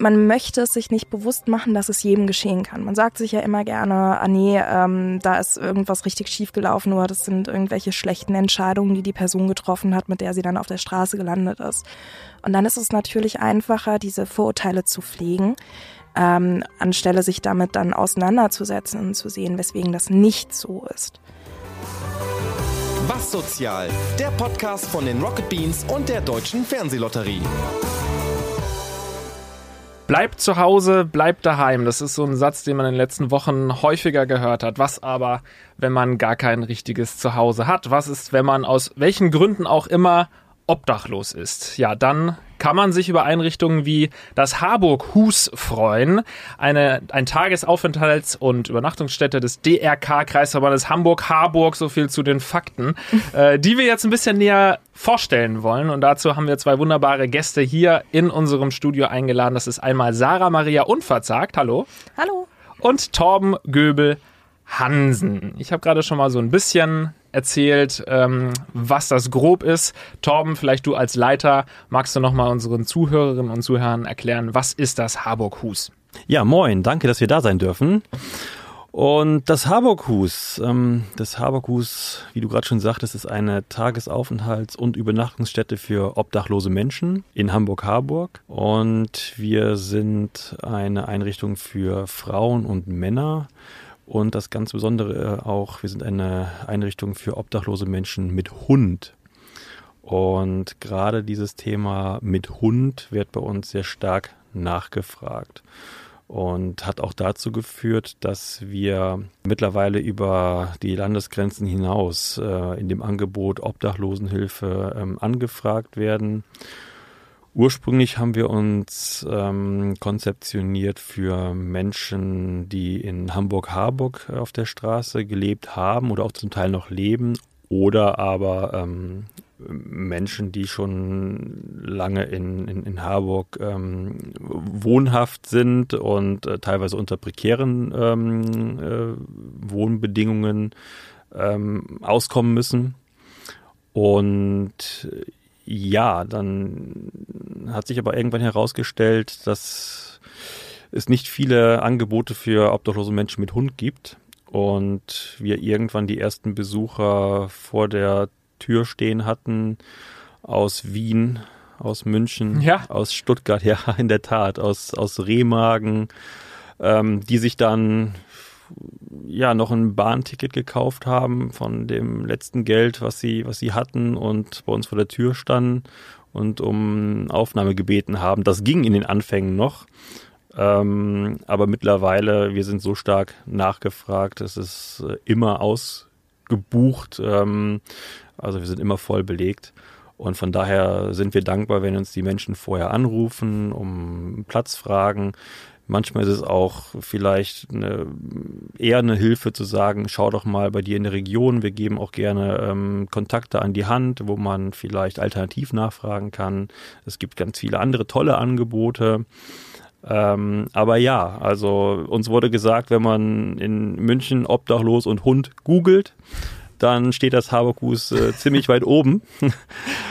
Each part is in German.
man möchte es sich nicht bewusst machen, dass es jedem geschehen kann. Man sagt sich ja immer gerne, ah nee, ähm, da ist irgendwas richtig schief gelaufen oder das sind irgendwelche schlechten Entscheidungen, die die Person getroffen hat, mit der sie dann auf der Straße gelandet ist. Und dann ist es natürlich einfacher, diese Vorurteile zu pflegen, ähm, anstelle sich damit dann auseinanderzusetzen und zu sehen, weswegen das nicht so ist. Was sozial? Der Podcast von den Rocket Beans und der Deutschen Fernsehlotterie. Bleibt zu Hause, bleibt daheim. Das ist so ein Satz, den man in den letzten Wochen häufiger gehört hat. Was aber, wenn man gar kein richtiges Zuhause hat? Was ist, wenn man aus welchen Gründen auch immer obdachlos ist? Ja, dann kann man sich über Einrichtungen wie das Harburg Hus freuen, eine ein Tagesaufenthalts- und Übernachtungsstätte des DRK Kreisverbandes Hamburg Harburg, so viel zu den Fakten, äh, die wir jetzt ein bisschen näher vorstellen wollen und dazu haben wir zwei wunderbare Gäste hier in unserem Studio eingeladen. Das ist einmal Sarah Maria Unverzagt, hallo. Hallo. Und Torben Göbel Hansen. Ich habe gerade schon mal so ein bisschen erzählt, ähm, was das grob ist. Torben, vielleicht du als Leiter, magst du nochmal unseren Zuhörerinnen und Zuhörern erklären, was ist das Harburg Hus? Ja, moin, danke, dass wir da sein dürfen. Und das Harburghus, ähm, das Harburghus, wie du gerade schon sagtest, ist eine Tagesaufenthalts- und Übernachtungsstätte für obdachlose Menschen in Hamburg-Harburg. Und wir sind eine Einrichtung für Frauen und Männer und das ganz Besondere äh, auch, wir sind eine Einrichtung für obdachlose Menschen mit Hund. Und gerade dieses Thema mit Hund wird bei uns sehr stark nachgefragt und hat auch dazu geführt, dass wir mittlerweile über die Landesgrenzen hinaus äh, in dem Angebot Obdachlosenhilfe ähm, angefragt werden Ursprünglich haben wir uns ähm, konzeptioniert für Menschen, die in Hamburg-Harburg auf der Straße gelebt haben oder auch zum Teil noch leben oder aber ähm, Menschen, die schon lange in, in, in Harburg ähm, wohnhaft sind und äh, teilweise unter prekären ähm, äh, Wohnbedingungen ähm, auskommen müssen. Und ja, dann hat sich aber irgendwann herausgestellt, dass es nicht viele Angebote für obdachlose Menschen mit Hund gibt und wir irgendwann die ersten Besucher vor der Tür stehen hatten aus Wien, aus München, ja. aus Stuttgart, ja, in der Tat, aus, aus Remagen, ähm, die sich dann ja noch ein Bahnticket gekauft haben von dem letzten Geld, was sie, was sie hatten und bei uns vor der Tür standen und um Aufnahme gebeten haben. Das ging in den Anfängen noch. Ähm, aber mittlerweile, wir sind so stark nachgefragt, es ist äh, immer ausgebucht. Ähm, also wir sind immer voll belegt. Und von daher sind wir dankbar, wenn uns die Menschen vorher anrufen, um Platz fragen. Manchmal ist es auch vielleicht eine, eher eine Hilfe zu sagen, schau doch mal bei dir in der Region. Wir geben auch gerne ähm, Kontakte an die Hand, wo man vielleicht alternativ nachfragen kann. Es gibt ganz viele andere tolle Angebote. Ähm, aber ja, also uns wurde gesagt, wenn man in München obdachlos und Hund googelt, dann steht das Haberkus äh, ziemlich weit oben.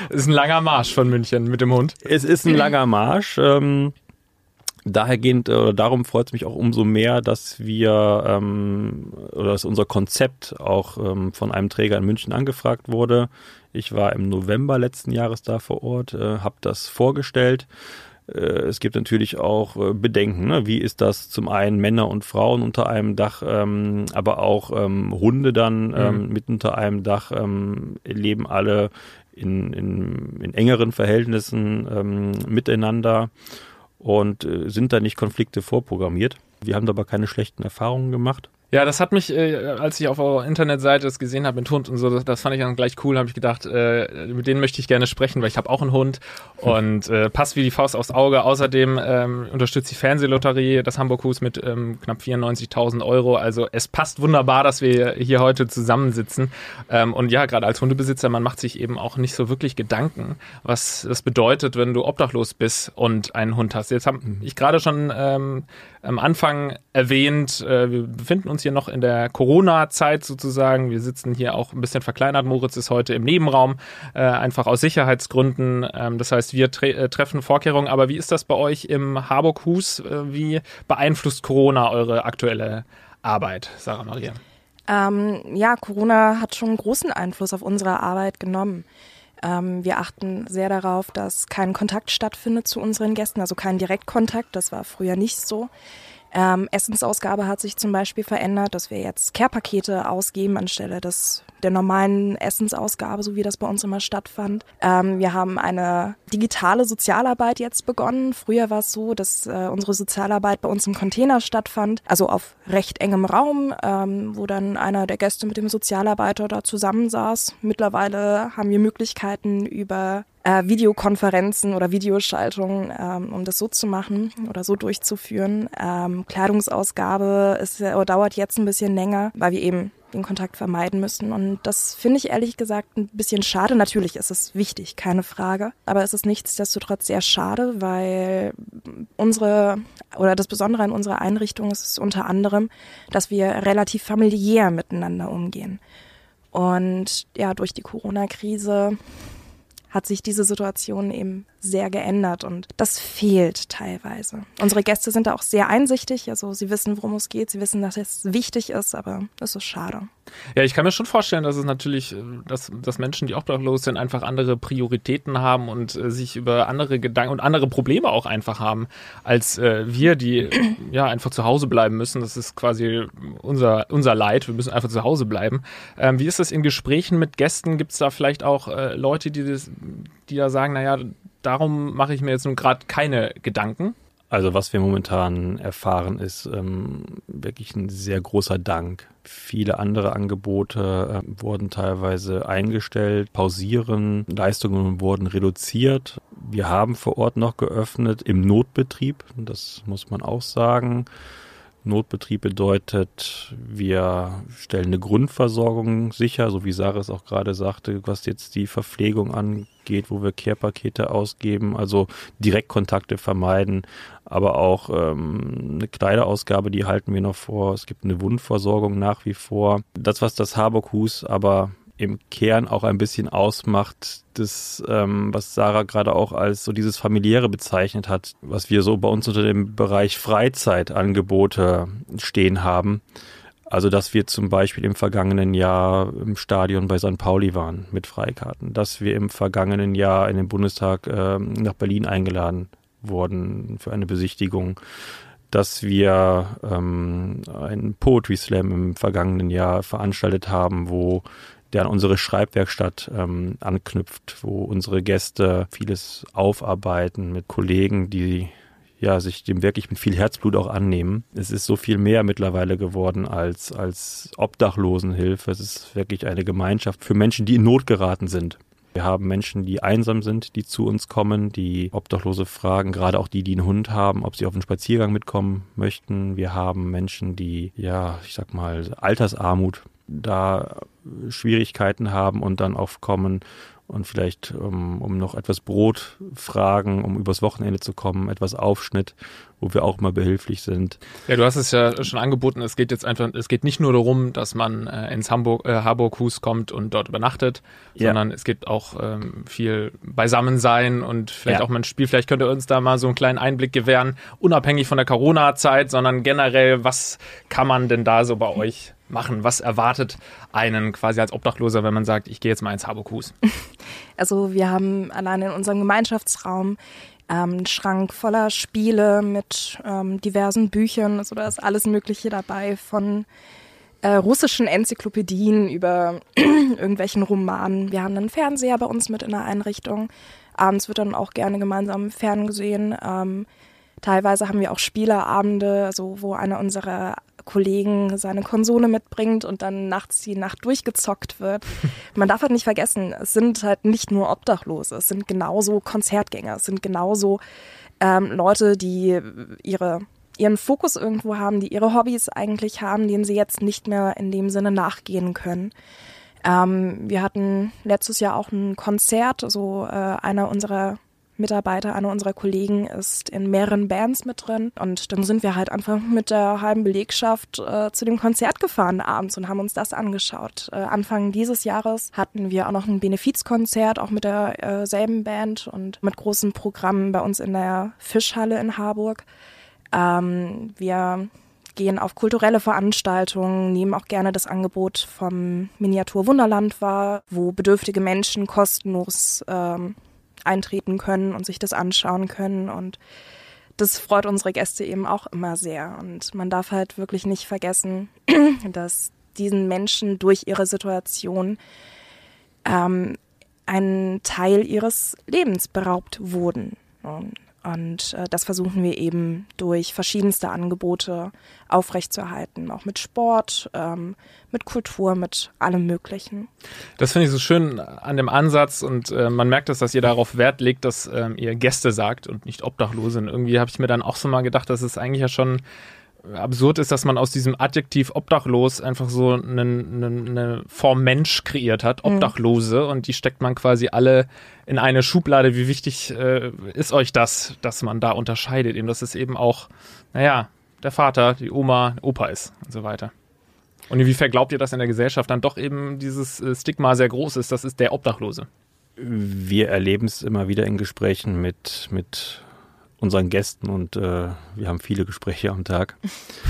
Es ist ein langer Marsch von München mit dem Hund. Es ist ein langer Marsch. Ähm, dahergehend oder darum freut es mich auch umso mehr, dass wir ähm, oder dass unser Konzept auch ähm, von einem Träger in München angefragt wurde. Ich war im November letzten Jahres da vor Ort, äh, habe das vorgestellt. Äh, es gibt natürlich auch äh, Bedenken. Ne? Wie ist das zum einen Männer und Frauen unter einem Dach, ähm, aber auch ähm, Hunde dann ähm, mhm. mit unter einem Dach ähm, leben alle in, in, in engeren Verhältnissen ähm, miteinander und äh, sind da nicht Konflikte vorprogrammiert. Wir haben da aber keine schlechten Erfahrungen gemacht. Ja, das hat mich, äh, als ich auf eurer Internetseite das gesehen habe mit Hund und so, das, das fand ich dann gleich cool. habe ich gedacht, äh, mit denen möchte ich gerne sprechen, weil ich habe auch einen Hund und äh, passt wie die Faust aufs Auge. Außerdem ähm, unterstützt die Fernsehlotterie das Hamburg Hus mit ähm, knapp 94.000 Euro. Also es passt wunderbar, dass wir hier heute zusammensitzen. Ähm, und ja, gerade als Hundebesitzer, man macht sich eben auch nicht so wirklich Gedanken, was das bedeutet, wenn du obdachlos bist und einen Hund hast. Jetzt habe ich gerade schon ähm, am Anfang erwähnt, äh, wir befinden uns hier noch in der Corona-Zeit sozusagen. Wir sitzen hier auch ein bisschen verkleinert. Moritz ist heute im Nebenraum, äh, einfach aus Sicherheitsgründen. Ähm, das heißt, wir tre äh, treffen Vorkehrungen. Aber wie ist das bei euch im Harburg-Hus? Wie beeinflusst Corona eure aktuelle Arbeit, Sarah Maria? Ähm, ja, Corona hat schon großen Einfluss auf unsere Arbeit genommen. Ähm, wir achten sehr darauf, dass kein Kontakt stattfindet zu unseren Gästen, also kein Direktkontakt. Das war früher nicht so. Ähm, Essensausgabe hat sich zum Beispiel verändert, dass wir jetzt Care-Pakete ausgeben anstelle des, der normalen Essensausgabe, so wie das bei uns immer stattfand. Ähm, wir haben eine digitale Sozialarbeit jetzt begonnen. Früher war es so, dass äh, unsere Sozialarbeit bei uns im Container stattfand, also auf recht engem Raum, ähm, wo dann einer der Gäste mit dem Sozialarbeiter da zusammensaß. Mittlerweile haben wir Möglichkeiten über äh, Videokonferenzen oder Videoschaltungen, ähm, um das so zu machen oder so durchzuführen. Ähm, Kleidungsausgabe ist, äh, dauert jetzt ein bisschen länger, weil wir eben den Kontakt vermeiden müssen. Und das finde ich ehrlich gesagt ein bisschen schade. Natürlich ist es wichtig, keine Frage. Aber es ist nichtsdestotrotz sehr schade, weil unsere oder das Besondere an unserer Einrichtung ist unter anderem, dass wir relativ familiär miteinander umgehen. Und ja, durch die Corona-Krise hat sich diese Situation eben sehr geändert und das fehlt teilweise. Unsere Gäste sind da auch sehr einsichtig, also sie wissen, worum es geht, sie wissen, dass es wichtig ist, aber es ist schade. Ja, ich kann mir schon vorstellen, dass es natürlich, äh, dass, dass Menschen, die obdachlos sind, einfach andere Prioritäten haben und äh, sich über andere Gedanken und andere Probleme auch einfach haben, als äh, wir, die ja einfach zu Hause bleiben müssen. Das ist quasi unser, unser Leid. Wir müssen einfach zu Hause bleiben. Ähm, wie ist das in Gesprächen mit Gästen? Gibt es da vielleicht auch äh, Leute, die, das, die da sagen, naja, darum mache ich mir jetzt nun gerade keine Gedanken. Also was wir momentan erfahren, ist ähm, wirklich ein sehr großer Dank. Viele andere Angebote äh, wurden teilweise eingestellt, pausieren, Leistungen wurden reduziert. Wir haben vor Ort noch geöffnet im Notbetrieb, das muss man auch sagen. Notbetrieb bedeutet, wir stellen eine Grundversorgung sicher, so wie Sarah es auch gerade sagte, was jetzt die Verpflegung angeht, wo wir Care-Pakete ausgeben, also Direktkontakte vermeiden, aber auch ähm, eine Kleiderausgabe, die halten wir noch vor. Es gibt eine Wundversorgung nach wie vor. Das, was das Harburg-Hus aber im Kern auch ein bisschen ausmacht, das, ähm, was Sarah gerade auch als so dieses familiäre bezeichnet hat, was wir so bei uns unter dem Bereich Freizeitangebote stehen haben. Also, dass wir zum Beispiel im vergangenen Jahr im Stadion bei St. Pauli waren mit Freikarten, dass wir im vergangenen Jahr in den Bundestag äh, nach Berlin eingeladen wurden für eine Besichtigung, dass wir ähm, einen Poetry Slam im vergangenen Jahr veranstaltet haben, wo der an unsere Schreibwerkstatt ähm, anknüpft, wo unsere Gäste vieles aufarbeiten mit Kollegen, die ja sich dem wirklich mit viel Herzblut auch annehmen. Es ist so viel mehr mittlerweile geworden als als Obdachlosenhilfe. Es ist wirklich eine Gemeinschaft für Menschen, die in Not geraten sind. Wir haben Menschen, die einsam sind, die zu uns kommen, die Obdachlose fragen, gerade auch die, die einen Hund haben, ob sie auf einen Spaziergang mitkommen möchten. Wir haben Menschen, die, ja, ich sag mal, Altersarmut da Schwierigkeiten haben und dann aufkommen und vielleicht um, um noch etwas Brot fragen, um übers Wochenende zu kommen, etwas Aufschnitt, wo wir auch mal behilflich sind. Ja, du hast es ja schon angeboten. Es geht jetzt einfach, es geht nicht nur darum, dass man äh, ins Hamburg, äh, Harburg-Hus kommt und dort übernachtet, ja. sondern es gibt auch ähm, viel Beisammensein und vielleicht ja. auch mal ein Spiel. Vielleicht könnt ihr uns da mal so einen kleinen Einblick gewähren, unabhängig von der Corona-Zeit, sondern generell, was kann man denn da so bei euch machen? Was erwartet einen quasi als Obdachloser, wenn man sagt, ich gehe jetzt mal ins Habokus? Also wir haben allein in unserem Gemeinschaftsraum ähm, Schrank voller Spiele mit ähm, diversen Büchern. Also da ist alles Mögliche dabei von äh, russischen Enzyklopädien über irgendwelchen Romanen. Wir haben einen Fernseher bei uns mit in der Einrichtung. Abends wird dann auch gerne gemeinsam ferngesehen. Ähm, teilweise haben wir auch Spieleabende, also wo einer unserer Kollegen seine Konsole mitbringt und dann nachts die Nacht durchgezockt wird. Man darf halt nicht vergessen, es sind halt nicht nur Obdachlose, es sind genauso Konzertgänger, es sind genauso ähm, Leute, die ihre ihren Fokus irgendwo haben, die ihre Hobbys eigentlich haben, denen sie jetzt nicht mehr in dem Sinne nachgehen können. Ähm, wir hatten letztes Jahr auch ein Konzert, so äh, einer unserer Mitarbeiter, einer unserer Kollegen ist in mehreren Bands mit drin. Und dann sind wir halt einfach mit der halben Belegschaft äh, zu dem Konzert gefahren abends und haben uns das angeschaut. Äh, Anfang dieses Jahres hatten wir auch noch ein Benefizkonzert, auch mit derselben äh, Band und mit großen Programmen bei uns in der Fischhalle in Harburg. Ähm, wir gehen auf kulturelle Veranstaltungen, nehmen auch gerne das Angebot vom Miniatur Wunderland wahr, wo bedürftige Menschen kostenlos ähm, eintreten können und sich das anschauen können. Und das freut unsere Gäste eben auch immer sehr. Und man darf halt wirklich nicht vergessen, dass diesen Menschen durch ihre Situation ähm, ein Teil ihres Lebens beraubt wurden. Und äh, das versuchen wir eben durch verschiedenste Angebote aufrechtzuerhalten, auch mit Sport, ähm, mit Kultur, mit allem Möglichen. Das finde ich so schön an dem Ansatz und äh, man merkt es, dass ihr darauf Wert legt, dass ähm, ihr Gäste sagt und nicht Obdachlose. Und irgendwie habe ich mir dann auch so mal gedacht, dass es eigentlich ja schon absurd ist, dass man aus diesem Adjektiv obdachlos einfach so eine, eine, eine Form Mensch kreiert hat, mhm. Obdachlose, mhm. und die steckt man quasi alle in eine Schublade. Wie wichtig äh, ist euch das, dass man da unterscheidet, eben, dass es eben auch, naja, der Vater, die Oma, Opa ist und so weiter. Und inwiefern glaubt ihr, dass in der Gesellschaft dann doch eben dieses äh, Stigma sehr groß ist, das ist der Obdachlose? Wir erleben es immer wieder in Gesprächen mit, mit unseren Gästen und äh, wir haben viele Gespräche am Tag,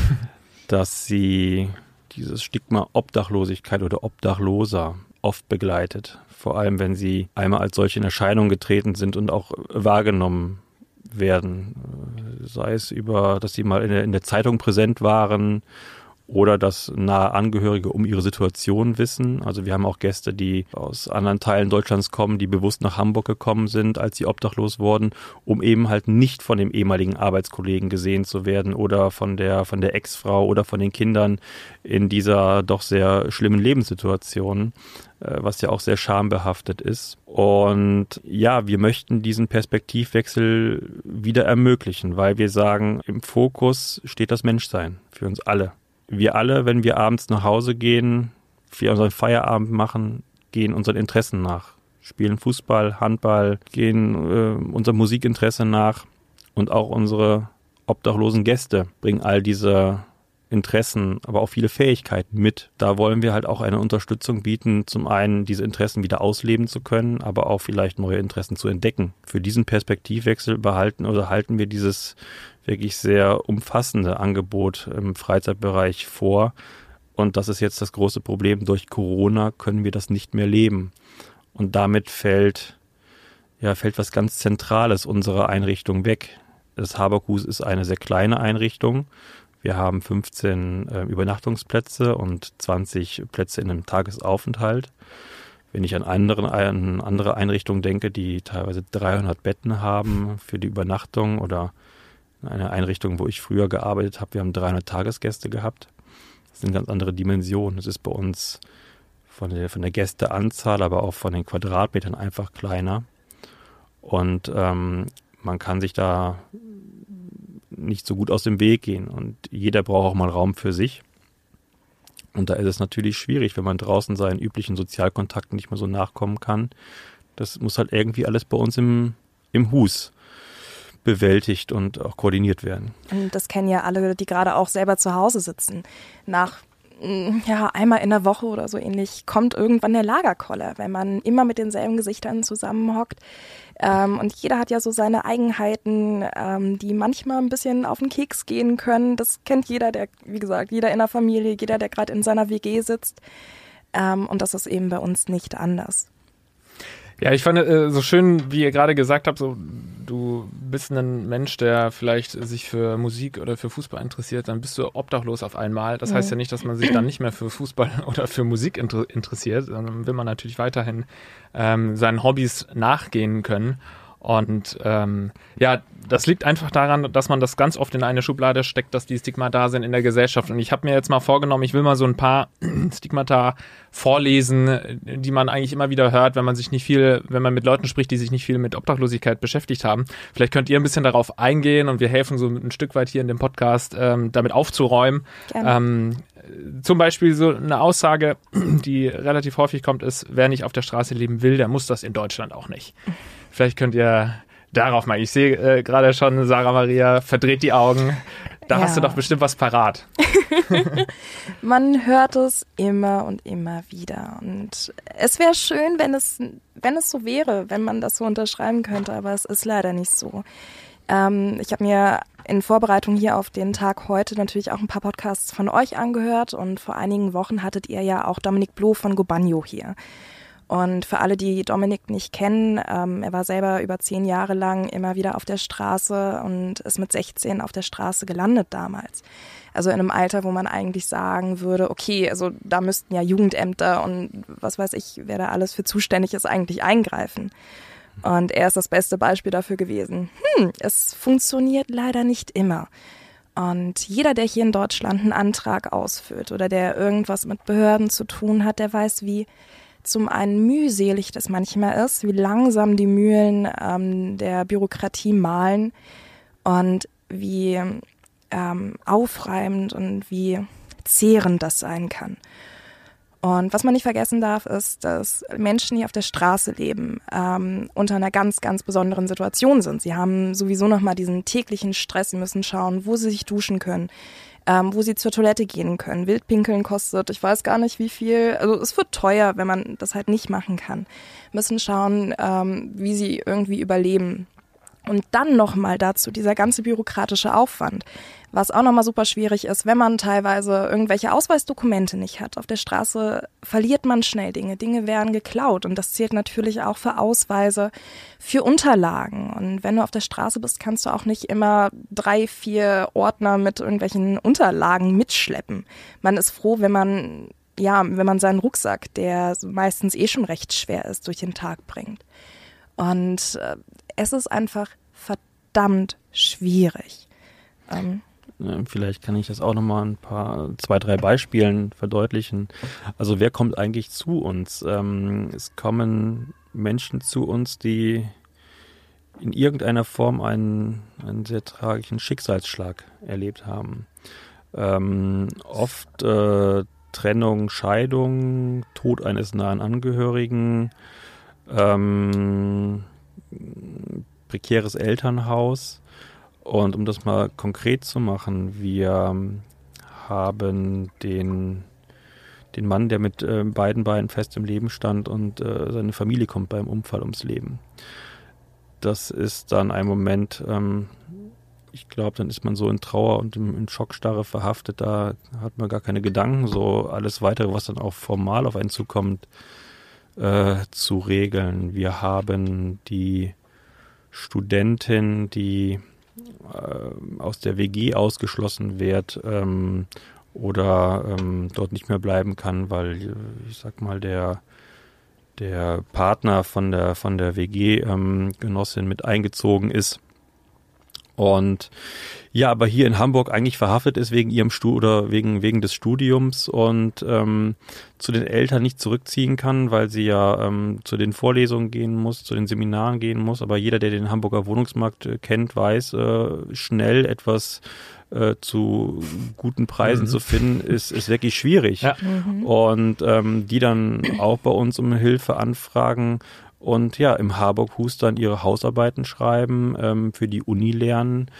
dass sie dieses Stigma Obdachlosigkeit oder Obdachloser oft begleitet. Vor allem, wenn sie einmal als solche in Erscheinung getreten sind und auch wahrgenommen werden. Sei es über, dass sie mal in der, in der Zeitung präsent waren oder dass nahe Angehörige um ihre Situation wissen. Also wir haben auch Gäste, die aus anderen Teilen Deutschlands kommen, die bewusst nach Hamburg gekommen sind, als sie obdachlos wurden, um eben halt nicht von dem ehemaligen Arbeitskollegen gesehen zu werden oder von der von der Ex-Frau oder von den Kindern in dieser doch sehr schlimmen Lebenssituation, äh, was ja auch sehr schambehaftet ist. Und ja, wir möchten diesen Perspektivwechsel wieder ermöglichen, weil wir sagen, im Fokus steht das Menschsein für uns alle wir alle, wenn wir abends nach Hause gehen, wir unseren Feierabend machen, gehen unseren Interessen nach. Spielen Fußball, Handball, gehen äh, unser Musikinteresse nach und auch unsere obdachlosen Gäste bringen all diese Interessen, aber auch viele Fähigkeiten mit. Da wollen wir halt auch eine Unterstützung bieten, zum einen diese Interessen wieder ausleben zu können, aber auch vielleicht neue Interessen zu entdecken. Für diesen Perspektivwechsel behalten oder halten wir dieses wirklich sehr umfassende Angebot im Freizeitbereich vor. Und das ist jetzt das große Problem. Durch Corona können wir das nicht mehr leben. Und damit fällt, ja, fällt was ganz Zentrales unserer Einrichtung weg. Das Haberkus ist eine sehr kleine Einrichtung. Wir haben 15 äh, Übernachtungsplätze und 20 Plätze in einem Tagesaufenthalt. Wenn ich an, anderen, an andere Einrichtungen denke, die teilweise 300 Betten haben für die Übernachtung oder eine Einrichtung, wo ich früher gearbeitet habe, wir haben 300 Tagesgäste gehabt. Das sind ganz andere Dimensionen. Es ist bei uns von der, von der Gästeanzahl, aber auch von den Quadratmetern einfach kleiner. Und ähm, man kann sich da nicht so gut aus dem Weg gehen. Und jeder braucht auch mal Raum für sich. Und da ist es natürlich schwierig, wenn man draußen seinen üblichen Sozialkontakten nicht mehr so nachkommen kann. Das muss halt irgendwie alles bei uns im, im Hus bewältigt und auch koordiniert werden. Und das kennen ja alle, die gerade auch selber zu Hause sitzen. Nach mm, ja, einmal in der Woche oder so ähnlich kommt irgendwann der Lagerkoller, wenn man immer mit denselben Gesichtern zusammenhockt. Ähm, und jeder hat ja so seine Eigenheiten, ähm, die manchmal ein bisschen auf den Keks gehen können. Das kennt jeder, der, wie gesagt, jeder in der Familie, jeder, der gerade in seiner WG sitzt. Ähm, und das ist eben bei uns nicht anders. Ja, ich fand äh, so schön, wie ihr gerade gesagt habt, so du bist ein Mensch, der vielleicht sich für Musik oder für Fußball interessiert, dann bist du obdachlos auf einmal. Das mhm. heißt ja nicht, dass man sich dann nicht mehr für Fußball oder für Musik inter interessiert, sondern will man natürlich weiterhin ähm, seinen Hobbys nachgehen können. Und ähm, ja, das liegt einfach daran, dass man das ganz oft in eine Schublade steckt, dass die Stigmata sind in der Gesellschaft. Und ich habe mir jetzt mal vorgenommen, ich will mal so ein paar Stigmata vorlesen, die man eigentlich immer wieder hört, wenn man sich nicht viel, wenn man mit Leuten spricht, die sich nicht viel mit Obdachlosigkeit beschäftigt haben. Vielleicht könnt ihr ein bisschen darauf eingehen und wir helfen so ein Stück weit hier in dem Podcast, ähm, damit aufzuräumen. Ähm, zum Beispiel so eine Aussage, die relativ häufig kommt, ist, wer nicht auf der Straße leben will, der muss das in Deutschland auch nicht. Vielleicht könnt ihr Darauf mal. Ich sehe äh, gerade schon, Sarah Maria verdreht die Augen. Da ja. hast du doch bestimmt was parat. Man hört es immer und immer wieder. Und es wäre schön, wenn es, wenn es so wäre, wenn man das so unterschreiben könnte, aber es ist leider nicht so. Ähm, ich habe mir in Vorbereitung hier auf den Tag heute natürlich auch ein paar Podcasts von euch angehört und vor einigen Wochen hattet ihr ja auch Dominik Bloh von Gobagno hier. Und für alle, die Dominik nicht kennen, ähm, er war selber über zehn Jahre lang immer wieder auf der Straße und ist mit 16 auf der Straße gelandet damals. Also in einem Alter, wo man eigentlich sagen würde, okay, also da müssten ja Jugendämter und was weiß ich, wer da alles für zuständig ist, eigentlich eingreifen. Und er ist das beste Beispiel dafür gewesen. Hm, es funktioniert leider nicht immer. Und jeder, der hier in Deutschland einen Antrag ausfüllt oder der irgendwas mit Behörden zu tun hat, der weiß, wie zum einen mühselig das manchmal ist, wie langsam die Mühlen ähm, der Bürokratie malen und wie ähm, aufreibend und wie zehrend das sein kann. Und was man nicht vergessen darf, ist, dass Menschen, die auf der Straße leben, ähm, unter einer ganz, ganz besonderen Situation sind. Sie haben sowieso nochmal diesen täglichen Stress. Sie müssen schauen, wo sie sich duschen können ähm, wo sie zur Toilette gehen können. Wildpinkeln kostet, ich weiß gar nicht wie viel. Also es wird teuer, wenn man das halt nicht machen kann. Müssen schauen, ähm, wie sie irgendwie überleben. Und dann nochmal dazu dieser ganze bürokratische Aufwand, was auch nochmal super schwierig ist, wenn man teilweise irgendwelche Ausweisdokumente nicht hat. Auf der Straße verliert man schnell Dinge, Dinge werden geklaut und das zählt natürlich auch für Ausweise, für Unterlagen. Und wenn du auf der Straße bist, kannst du auch nicht immer drei, vier Ordner mit irgendwelchen Unterlagen mitschleppen. Man ist froh, wenn man ja, wenn man seinen Rucksack, der meistens eh schon recht schwer ist, durch den Tag bringt. Und äh, es ist einfach verdammt schwierig. Ähm. Vielleicht kann ich das auch nochmal ein paar, zwei, drei Beispielen verdeutlichen. Also wer kommt eigentlich zu uns? Ähm, es kommen Menschen zu uns, die in irgendeiner Form einen, einen sehr tragischen Schicksalsschlag erlebt haben. Ähm, oft äh, Trennung, Scheidung, Tod eines nahen Angehörigen, ähm, prekäres Elternhaus. Und um das mal konkret zu machen, wir haben den, den Mann, der mit äh, beiden Beinen fest im Leben stand und äh, seine Familie kommt beim Unfall ums Leben. Das ist dann ein Moment, ähm, ich glaube, dann ist man so in Trauer und in, in Schockstarre verhaftet, da hat man gar keine Gedanken, so alles weitere, was dann auch formal auf einen zukommt, äh, zu regeln. Wir haben die Studentin, die äh, aus der WG ausgeschlossen wird ähm, oder ähm, dort nicht mehr bleiben kann, weil ich sag mal der der Partner von der von der WG-Genossin ähm, mit eingezogen ist und ja, aber hier in Hamburg eigentlich verhaftet ist wegen ihrem Stu oder wegen wegen des Studiums und ähm, zu den Eltern nicht zurückziehen kann, weil sie ja ähm, zu den Vorlesungen gehen muss, zu den Seminaren gehen muss. Aber jeder, der den Hamburger Wohnungsmarkt äh, kennt, weiß, äh, schnell etwas äh, zu guten Preisen mhm. zu finden, ist, ist wirklich schwierig. Ja. Mhm. Und ähm, die dann auch bei uns um Hilfe anfragen und ja, im Harburg-Hus dann ihre Hausarbeiten schreiben, ähm, für die Uni lernen.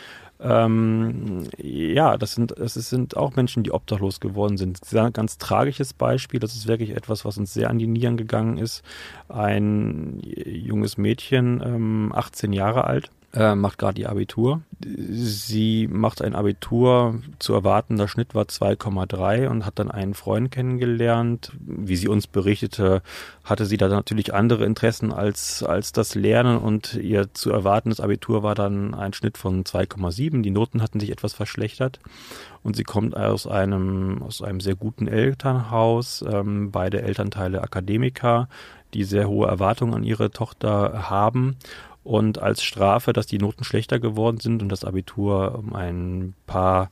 Ähm, ja, das sind, das sind auch Menschen, die obdachlos geworden sind. Ein ganz tragisches Beispiel. Das ist wirklich etwas, was uns sehr an die Nieren gegangen ist. Ein junges Mädchen, ähm, 18 Jahre alt, äh, macht gerade ihr Abitur. Sie macht ein Abitur, zu erwartender Schnitt war 2,3 und hat dann einen Freund kennengelernt. Wie sie uns berichtete, hatte sie da natürlich andere Interessen als, als das Lernen und ihr zu erwartendes Abitur war dann ein Schnitt von 2,7. Die Noten hatten sich etwas verschlechtert und sie kommt aus einem, aus einem sehr guten Elternhaus, ähm, beide Elternteile Akademiker, die sehr hohe Erwartungen an ihre Tochter haben und als Strafe, dass die Noten schlechter geworden sind und das Abitur um ein paar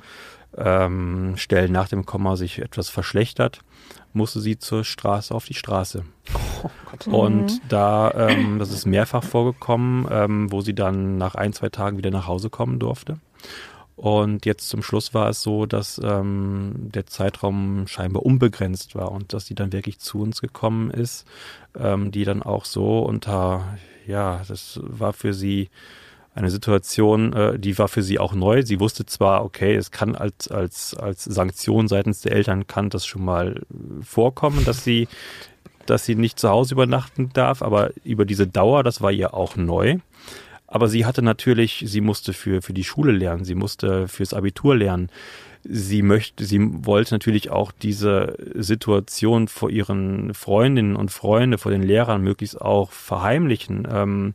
ähm, Stellen nach dem Komma sich etwas verschlechtert, musste sie zur Straße auf die Straße. Oh und mhm. da, ähm, das ist mehrfach vorgekommen, ähm, wo sie dann nach ein, zwei Tagen wieder nach Hause kommen durfte. Und jetzt zum Schluss war es so, dass ähm, der Zeitraum scheinbar unbegrenzt war und dass sie dann wirklich zu uns gekommen ist, ähm, die dann auch so unter ja, das war für sie eine Situation, äh, die war für sie auch neu. Sie wusste zwar, okay, es kann als, als, als Sanktion seitens der Eltern kann das schon mal vorkommen, dass sie, dass sie nicht zu Hause übernachten darf, aber über diese Dauer, das war ihr auch neu. Aber sie hatte natürlich, sie musste für, für die Schule lernen, sie musste fürs Abitur lernen. Sie möchte, sie wollte natürlich auch diese Situation vor ihren Freundinnen und Freunden, vor den Lehrern möglichst auch verheimlichen, ähm,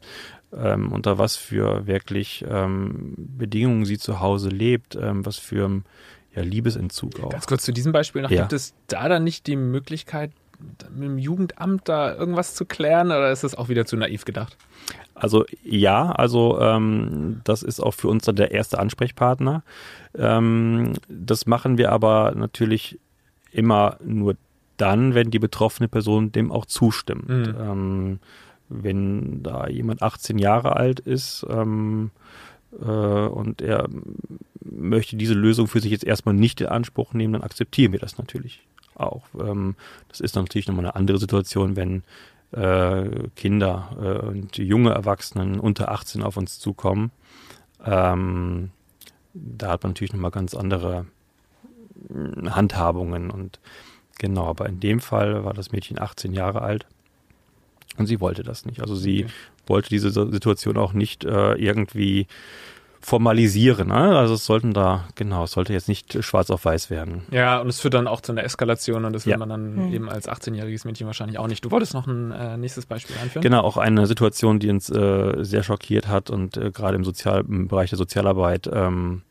ähm, unter was für wirklich ähm, Bedingungen sie zu Hause lebt, ähm, was für ja, Liebesentzug auch. Ganz kurz zu diesem Beispiel noch, ja. gibt es da dann nicht die Möglichkeit, mit dem Jugendamt da irgendwas zu klären oder ist das auch wieder zu naiv gedacht? Also ja, also ähm, das ist auch für uns dann der erste Ansprechpartner. Ähm, das machen wir aber natürlich immer nur dann, wenn die betroffene Person dem auch zustimmt. Mhm. Ähm, wenn da jemand 18 Jahre alt ist ähm, äh, und er möchte diese Lösung für sich jetzt erstmal nicht in Anspruch nehmen, dann akzeptieren wir das natürlich auch. Ähm, das ist natürlich nochmal eine andere Situation, wenn äh, Kinder äh, und junge Erwachsenen unter 18 auf uns zukommen. Ähm, da hat man natürlich nochmal ganz andere hm, Handhabungen und genau, aber in dem Fall war das Mädchen 18 Jahre alt und sie wollte das nicht. Also sie okay. wollte diese Situation auch nicht äh, irgendwie formalisieren. Ne? Also es sollten da, genau, es sollte jetzt nicht schwarz auf weiß werden. Ja, und es führt dann auch zu einer Eskalation und das will ja. man dann mhm. eben als 18-jähriges Mädchen wahrscheinlich auch nicht. Du wolltest noch ein äh, nächstes Beispiel einführen? Genau, auch eine Situation, die uns äh, sehr schockiert hat und äh, gerade im, Sozial im Bereich der Sozialarbeit ähm,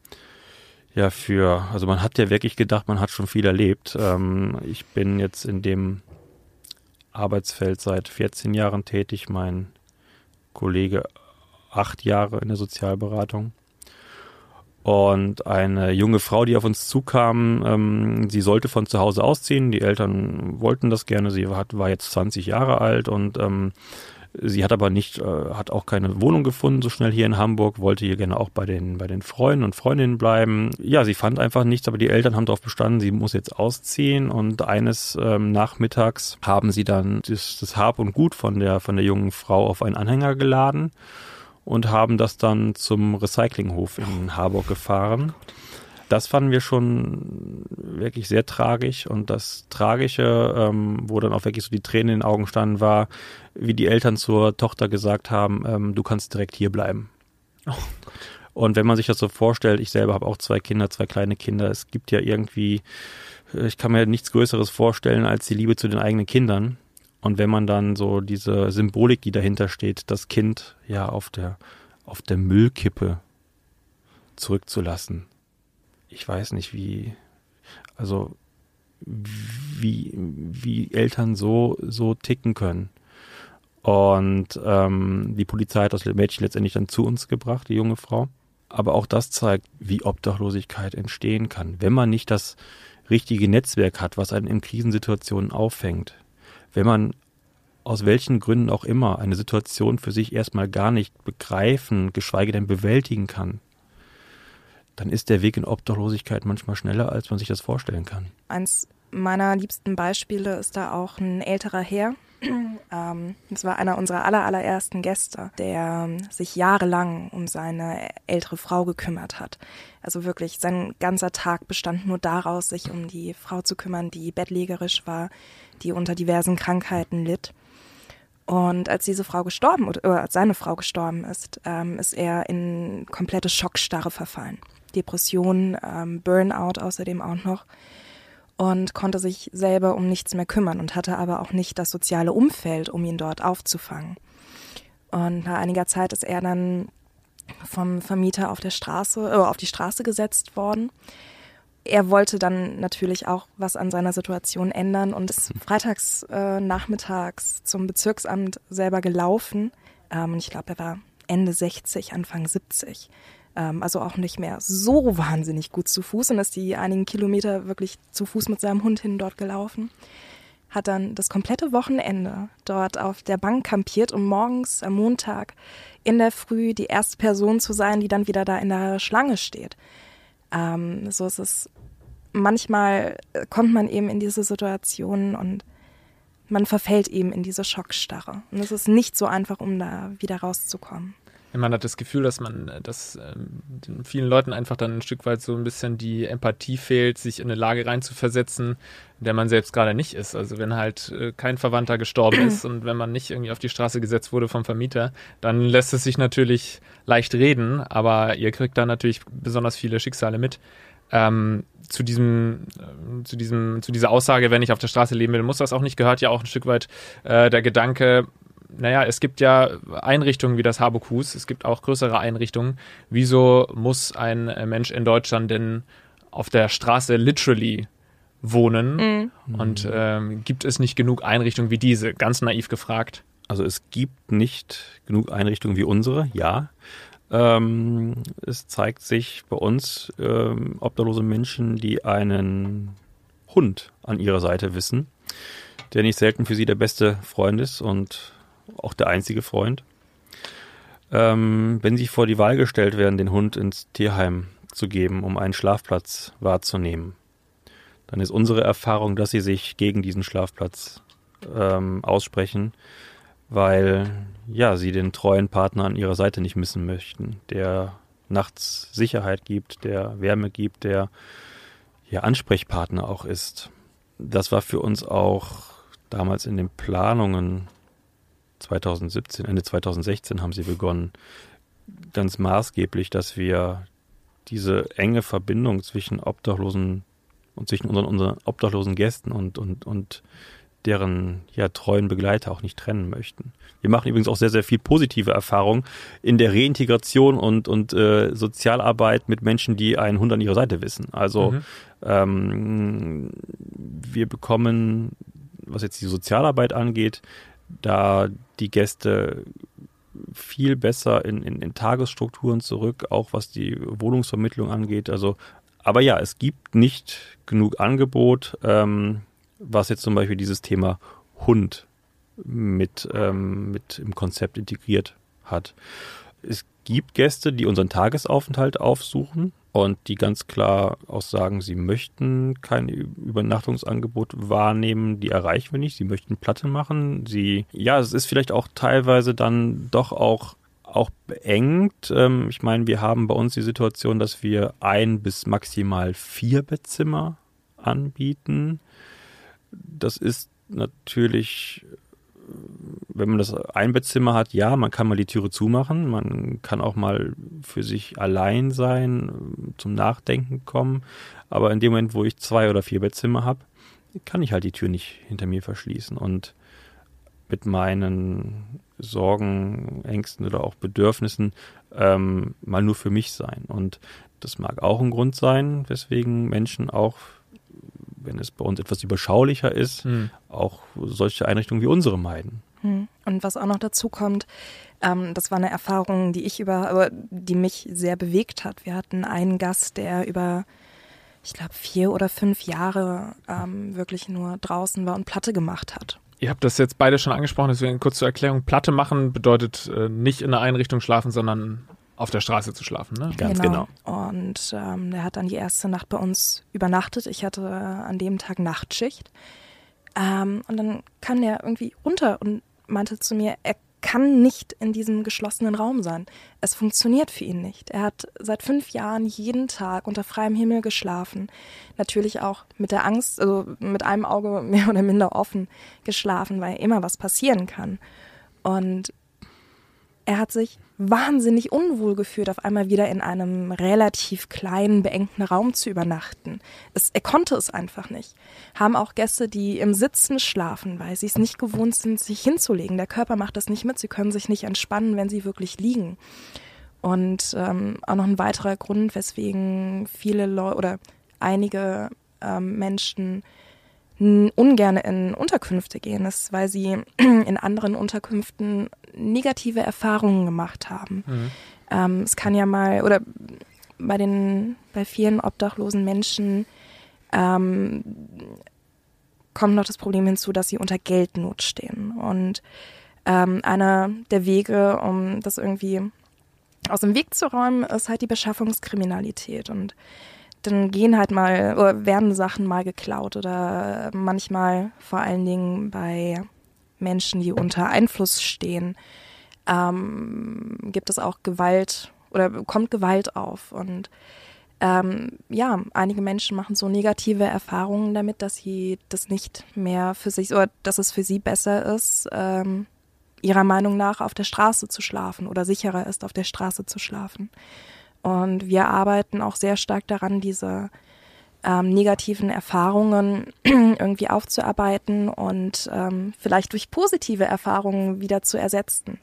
ja für, also man hat ja wirklich gedacht, man hat schon viel erlebt. Ähm, ich bin jetzt in dem Arbeitsfeld seit 14 Jahren tätig, mein Kollege acht Jahre in der Sozialberatung. Und eine junge Frau, die auf uns zukam, ähm, sie sollte von zu Hause ausziehen. Die Eltern wollten das gerne. Sie war, war jetzt 20 Jahre alt und ähm, sie hat aber nicht, äh, hat auch keine Wohnung gefunden so schnell hier in Hamburg, wollte hier gerne auch bei den, bei den Freunden und Freundinnen bleiben. Ja, sie fand einfach nichts, aber die Eltern haben darauf bestanden, sie muss jetzt ausziehen und eines ähm, Nachmittags haben sie dann das, das Hab und Gut von der, von der jungen Frau auf einen Anhänger geladen und haben das dann zum Recyclinghof in Harburg gefahren. Das fanden wir schon wirklich sehr tragisch und das Tragische, ähm, wo dann auch wirklich so die Tränen in den Augen standen, war, wie die Eltern zur Tochter gesagt haben, ähm, du kannst direkt hier bleiben. Oh und wenn man sich das so vorstellt, ich selber habe auch zwei Kinder, zwei kleine Kinder, es gibt ja irgendwie, ich kann mir nichts Größeres vorstellen als die Liebe zu den eigenen Kindern. Und wenn man dann so diese Symbolik, die dahinter steht, das Kind ja auf der, auf der Müllkippe zurückzulassen. Ich weiß nicht, wie, also, wie, wie Eltern so, so ticken können. Und ähm, die Polizei hat das Mädchen letztendlich dann zu uns gebracht, die junge Frau. Aber auch das zeigt, wie Obdachlosigkeit entstehen kann, wenn man nicht das richtige Netzwerk hat, was einen in Krisensituationen auffängt wenn man aus welchen Gründen auch immer eine Situation für sich erstmal gar nicht begreifen, geschweige denn bewältigen kann, dann ist der Weg in Obdachlosigkeit manchmal schneller, als man sich das vorstellen kann. Eins meiner liebsten Beispiele ist da auch ein älterer Herr. Ähm, das war einer unserer aller, allerersten Gäste, der sich jahrelang um seine ältere Frau gekümmert hat. Also wirklich, sein ganzer Tag bestand nur daraus, sich um die Frau zu kümmern, die bettlägerisch war, die unter diversen Krankheiten litt. Und als diese Frau gestorben oder, oder als seine Frau gestorben ist, ähm, ist er in komplette Schockstarre verfallen. Depression, ähm, Burnout außerdem auch noch und konnte sich selber um nichts mehr kümmern und hatte aber auch nicht das soziale Umfeld, um ihn dort aufzufangen. Und nach einiger Zeit ist er dann vom Vermieter auf der Straße, äh, auf die Straße gesetzt worden er wollte dann natürlich auch was an seiner Situation ändern und ist freitags äh, nachmittags zum Bezirksamt selber gelaufen. Ähm, ich glaube, er war Ende 60, Anfang 70. Ähm, also auch nicht mehr so wahnsinnig gut zu Fuß und ist die einigen Kilometer wirklich zu Fuß mit seinem Hund hin dort gelaufen. Hat dann das komplette Wochenende dort auf der Bank kampiert, um morgens am Montag in der Früh die erste Person zu sein, die dann wieder da in der Schlange steht. Ähm, so ist es. Manchmal kommt man eben in diese Situationen und man verfällt eben in diese Schockstarre. Und es ist nicht so einfach, um da wieder rauszukommen. Man hat das Gefühl, dass man, dass ähm, vielen Leuten einfach dann ein Stück weit so ein bisschen die Empathie fehlt, sich in eine Lage reinzuversetzen, in der man selbst gerade nicht ist. Also wenn halt äh, kein Verwandter gestorben ist und wenn man nicht irgendwie auf die Straße gesetzt wurde vom Vermieter, dann lässt es sich natürlich leicht reden, aber ihr kriegt da natürlich besonders viele Schicksale mit. Ähm, zu diesem, äh, zu diesem, zu dieser Aussage, wenn ich auf der Straße leben will, muss das auch nicht, gehört ja auch ein Stück weit äh, der Gedanke, naja, es gibt ja Einrichtungen wie das Habekus, es gibt auch größere Einrichtungen. Wieso muss ein äh, Mensch in Deutschland denn auf der Straße literally wohnen? Mhm. Und ähm, gibt es nicht genug Einrichtungen wie diese? Ganz naiv gefragt. Also es gibt nicht genug Einrichtungen wie unsere, ja. Ähm, es zeigt sich bei uns ähm, obdachlose Menschen, die einen Hund an ihrer Seite wissen, der nicht selten für sie der beste Freund ist und auch der einzige Freund. Ähm, wenn sie vor die Wahl gestellt werden, den Hund ins Tierheim zu geben, um einen Schlafplatz wahrzunehmen, dann ist unsere Erfahrung, dass sie sich gegen diesen Schlafplatz ähm, aussprechen, weil ja sie den treuen Partner an ihrer Seite nicht missen möchten, der nachts Sicherheit gibt, der Wärme gibt, der ja Ansprechpartner auch ist. Das war für uns auch damals in den Planungen 2017, Ende 2016 haben sie begonnen, ganz maßgeblich, dass wir diese enge Verbindung zwischen Obdachlosen und zwischen unseren, unseren obdachlosen Gästen und, und, und deren ja, treuen Begleiter auch nicht trennen möchten. Wir machen übrigens auch sehr, sehr viel positive Erfahrungen in der Reintegration und, und äh, Sozialarbeit mit Menschen, die einen Hund an ihrer Seite wissen. Also mhm. ähm, wir bekommen, was jetzt die Sozialarbeit angeht, da die Gäste viel besser in, in, in Tagesstrukturen zurück, auch was die Wohnungsvermittlung angeht. Also, aber ja, es gibt nicht genug Angebot, ähm, was jetzt zum Beispiel dieses Thema Hund mit, ähm, mit im Konzept integriert hat. Es gibt Gäste, die unseren Tagesaufenthalt aufsuchen und die ganz klar auch sagen, sie möchten kein Übernachtungsangebot wahrnehmen, die erreichen wir nicht, sie möchten Platte machen, sie, ja, es ist vielleicht auch teilweise dann doch auch auch beengt. Ähm, ich meine, wir haben bei uns die Situation, dass wir ein bis maximal vier Bettzimmer anbieten. Das ist natürlich wenn man das Einbettzimmer hat, ja, man kann mal die Türe zumachen, man kann auch mal für sich allein sein, zum Nachdenken kommen, aber in dem Moment, wo ich zwei oder vier Bettzimmer habe, kann ich halt die Tür nicht hinter mir verschließen und mit meinen Sorgen, Ängsten oder auch Bedürfnissen ähm, mal nur für mich sein. Und das mag auch ein Grund sein, weswegen Menschen auch wenn es bei uns etwas überschaulicher ist, hm. auch solche Einrichtungen wie unsere meiden. Hm. Und was auch noch dazu kommt, ähm, das war eine Erfahrung, die ich über, die mich sehr bewegt hat. Wir hatten einen Gast, der über, ich glaube, vier oder fünf Jahre ähm, wirklich nur draußen war und Platte gemacht hat. Ihr habt das jetzt beide schon angesprochen, deswegen kurz zur Erklärung. Platte machen bedeutet äh, nicht in einer Einrichtung schlafen, sondern auf der Straße zu schlafen, ne? Ganz genau. genau. Und ähm, er hat dann die erste Nacht bei uns übernachtet. Ich hatte an dem Tag Nachtschicht. Ähm, und dann kam der irgendwie runter und meinte zu mir, er kann nicht in diesem geschlossenen Raum sein. Es funktioniert für ihn nicht. Er hat seit fünf Jahren jeden Tag unter freiem Himmel geschlafen. Natürlich auch mit der Angst, also mit einem Auge mehr oder minder offen geschlafen, weil immer was passieren kann. Und er hat sich wahnsinnig unwohl gefühlt, auf einmal wieder in einem relativ kleinen, beengten Raum zu übernachten. Es, er konnte es einfach nicht. Haben auch Gäste, die im Sitzen schlafen, weil sie es nicht gewohnt sind, sich hinzulegen. Der Körper macht das nicht mit. Sie können sich nicht entspannen, wenn sie wirklich liegen. Und ähm, auch noch ein weiterer Grund, weswegen viele Leute oder einige ähm, Menschen ungern in Unterkünfte gehen, ist, weil sie in anderen Unterkünften negative Erfahrungen gemacht haben. Mhm. Ähm, es kann ja mal, oder bei den, bei vielen obdachlosen Menschen ähm, kommt noch das Problem hinzu, dass sie unter Geldnot stehen. Und ähm, einer der Wege, um das irgendwie aus dem Weg zu räumen, ist halt die Beschaffungskriminalität. Und dann gehen halt mal, oder werden Sachen mal geklaut oder manchmal vor allen Dingen bei Menschen, die unter Einfluss stehen, ähm, gibt es auch Gewalt oder kommt Gewalt auf. Und ähm, ja, einige Menschen machen so negative Erfahrungen damit, dass sie das nicht mehr für sich oder dass es für sie besser ist, ähm, ihrer Meinung nach auf der Straße zu schlafen oder sicherer ist, auf der Straße zu schlafen. Und wir arbeiten auch sehr stark daran, diese ähm, negativen Erfahrungen irgendwie aufzuarbeiten und ähm, vielleicht durch positive Erfahrungen wieder zu ersetzen.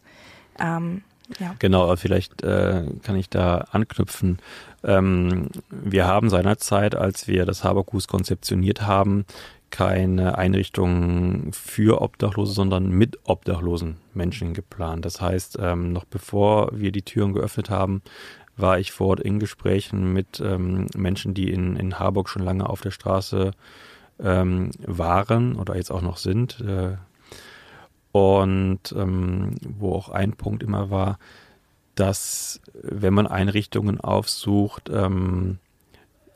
Ähm, ja. Genau, vielleicht äh, kann ich da anknüpfen. Ähm, wir haben seinerzeit, als wir das Haberkus konzeptioniert haben, keine Einrichtungen für Obdachlose, sondern mit obdachlosen Menschen geplant. Das heißt, ähm, noch bevor wir die Türen geöffnet haben, war ich vor Ort in Gesprächen mit ähm, Menschen, die in, in Harburg schon lange auf der Straße ähm, waren oder jetzt auch noch sind. Äh, und ähm, wo auch ein Punkt immer war, dass wenn man Einrichtungen aufsucht, ähm,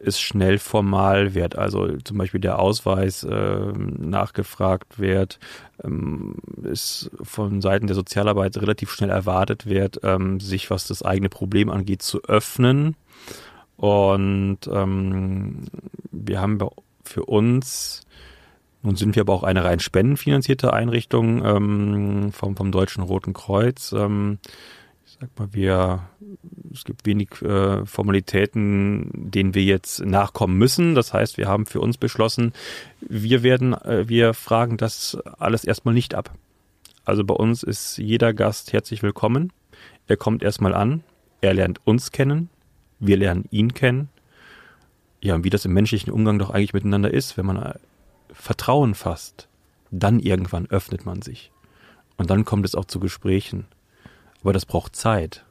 es schnell formal wird. Also zum Beispiel der Ausweis äh, nachgefragt wird, ähm, es von Seiten der Sozialarbeit relativ schnell erwartet wird, ähm, sich was das eigene Problem angeht zu öffnen. Und ähm, wir haben für uns nun sind wir aber auch eine rein spendenfinanzierte Einrichtung ähm, vom, vom Deutschen Roten Kreuz. Ähm, sag mal, wir, es gibt wenig äh, Formalitäten, denen wir jetzt nachkommen müssen. Das heißt, wir haben für uns beschlossen, wir werden, äh, wir fragen das alles erstmal nicht ab. Also bei uns ist jeder Gast herzlich willkommen. Er kommt erstmal an, er lernt uns kennen, wir lernen ihn kennen. Ja, und wie das im menschlichen Umgang doch eigentlich miteinander ist, wenn man Vertrauen fasst, dann irgendwann öffnet man sich. Und dann kommt es auch zu Gesprächen. Aber das braucht Zeit.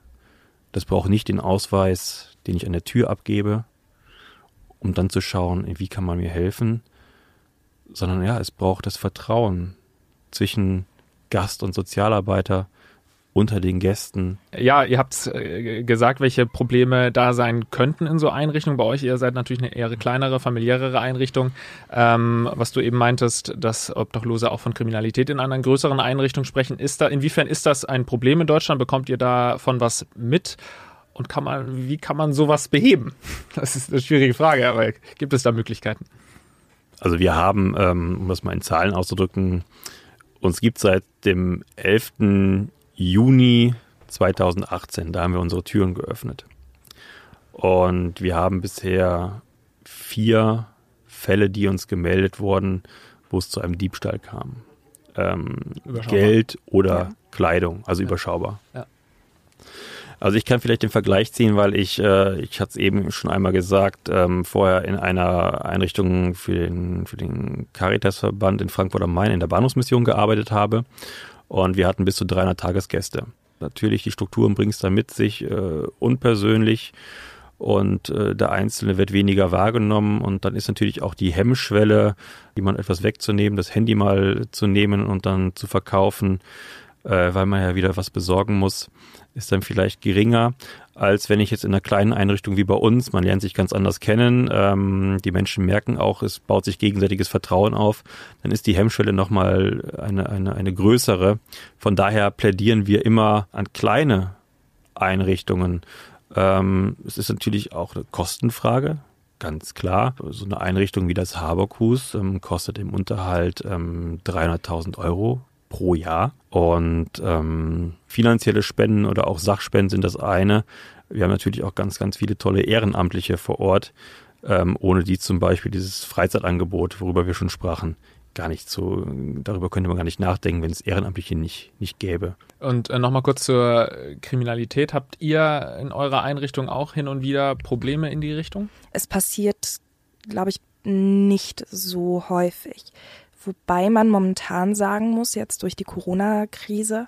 Das braucht nicht den Ausweis, den ich an der Tür abgebe, um dann zu schauen, wie kann man mir helfen, sondern ja, es braucht das Vertrauen zwischen Gast und Sozialarbeiter, unter den Gästen. Ja, ihr habt äh, gesagt, welche Probleme da sein könnten in so Einrichtungen. Bei euch, ihr seid natürlich eine eher kleinere, familiärere Einrichtung. Ähm, was du eben meintest, dass Obdachlose auch von Kriminalität in einer größeren Einrichtung sprechen. Ist da, inwiefern ist das ein Problem in Deutschland? Bekommt ihr davon was mit? Und kann man, wie kann man sowas beheben? Das ist eine schwierige Frage, aber gibt es da Möglichkeiten? Also wir haben, ähm, um das mal in Zahlen auszudrücken, uns gibt seit dem 11. Juni 2018, da haben wir unsere Türen geöffnet. Und wir haben bisher vier Fälle, die uns gemeldet wurden, wo es zu einem Diebstahl kam. Ähm, Geld oder ja. Kleidung, also ja. überschaubar. Ja. Also ich kann vielleicht den Vergleich ziehen, weil ich, äh, ich hatte es eben schon einmal gesagt, ähm, vorher in einer Einrichtung für den, für den Caritas-Verband in Frankfurt am Main in der Bahnhofsmission gearbeitet habe. Und wir hatten bis zu 300 Tagesgäste. Natürlich, die Strukturen bringen es da mit sich, äh, unpersönlich und äh, der Einzelne wird weniger wahrgenommen und dann ist natürlich auch die Hemmschwelle, jemand etwas wegzunehmen, das Handy mal zu nehmen und dann zu verkaufen, äh, weil man ja wieder was besorgen muss, ist dann vielleicht geringer, als wenn ich jetzt in einer kleinen Einrichtung wie bei uns, man lernt sich ganz anders kennen, ähm, die Menschen merken auch, es baut sich gegenseitiges Vertrauen auf, dann ist die Hemmschwelle nochmal eine, eine, eine größere. Von daher plädieren wir immer an kleine Einrichtungen. Ähm, es ist natürlich auch eine Kostenfrage, ganz klar. So eine Einrichtung wie das Haberkus ähm, kostet im Unterhalt ähm, 300.000 Euro pro Jahr. Und ähm, finanzielle Spenden oder auch Sachspenden sind das eine. Wir haben natürlich auch ganz, ganz viele tolle Ehrenamtliche vor Ort, ähm, ohne die zum Beispiel dieses Freizeitangebot, worüber wir schon sprachen, gar nicht so, darüber könnte man gar nicht nachdenken, wenn es Ehrenamtliche nicht, nicht gäbe. Und äh, nochmal kurz zur Kriminalität. Habt ihr in eurer Einrichtung auch hin und wieder Probleme in die Richtung? Es passiert, glaube ich, nicht so häufig. Wobei man momentan sagen muss, jetzt durch die Corona-Krise,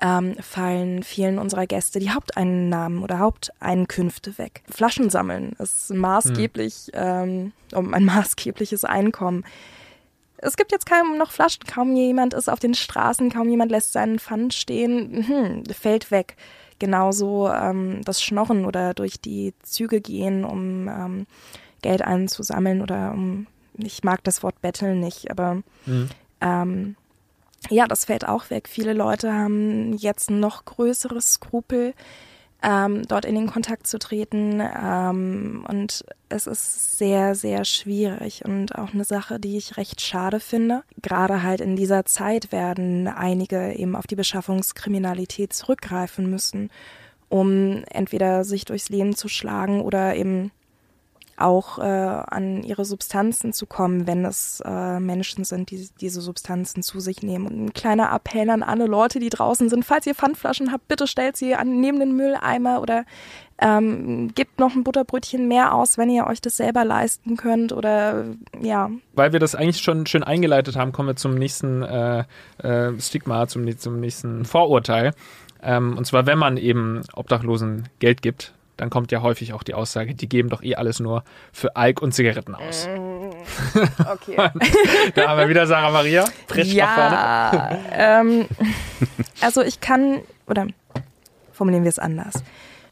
ähm, fallen vielen unserer Gäste die Haupteinnahmen oder Haupteinkünfte weg. Flaschen sammeln ist maßgeblich, hm. ähm, um ein maßgebliches Einkommen. Es gibt jetzt kaum noch Flaschen, kaum jemand ist auf den Straßen, kaum jemand lässt seinen Pfand stehen, hm, fällt weg. Genauso ähm, das Schnorren oder durch die Züge gehen, um ähm, Geld einzusammeln oder um ich mag das Wort Betteln nicht, aber mhm. ähm, ja, das fällt auch weg. Viele Leute haben jetzt noch größere Skrupel, ähm, dort in den Kontakt zu treten. Ähm, und es ist sehr, sehr schwierig und auch eine Sache, die ich recht schade finde. Gerade halt in dieser Zeit werden einige eben auf die Beschaffungskriminalität zurückgreifen müssen, um entweder sich durchs Leben zu schlagen oder eben auch äh, an ihre Substanzen zu kommen, wenn es äh, Menschen sind, die diese Substanzen zu sich nehmen. Und ein kleiner Appell an alle Leute, die draußen sind, falls ihr Pfandflaschen habt, bitte stellt sie an, neben den Mülleimer oder ähm, gebt noch ein Butterbrötchen mehr aus, wenn ihr euch das selber leisten könnt oder ja. Weil wir das eigentlich schon schön eingeleitet haben, kommen wir zum nächsten äh, äh, Stigma, zum, zum nächsten Vorurteil. Ähm, und zwar, wenn man eben Obdachlosen Geld gibt, dann kommt ja häufig auch die Aussage, die geben doch eh alles nur für Alk und Zigaretten aus. Mm, okay. da haben wir wieder Sarah Maria, frisch ja, nach vorne. Ähm, also ich kann, oder formulieren wir es anders.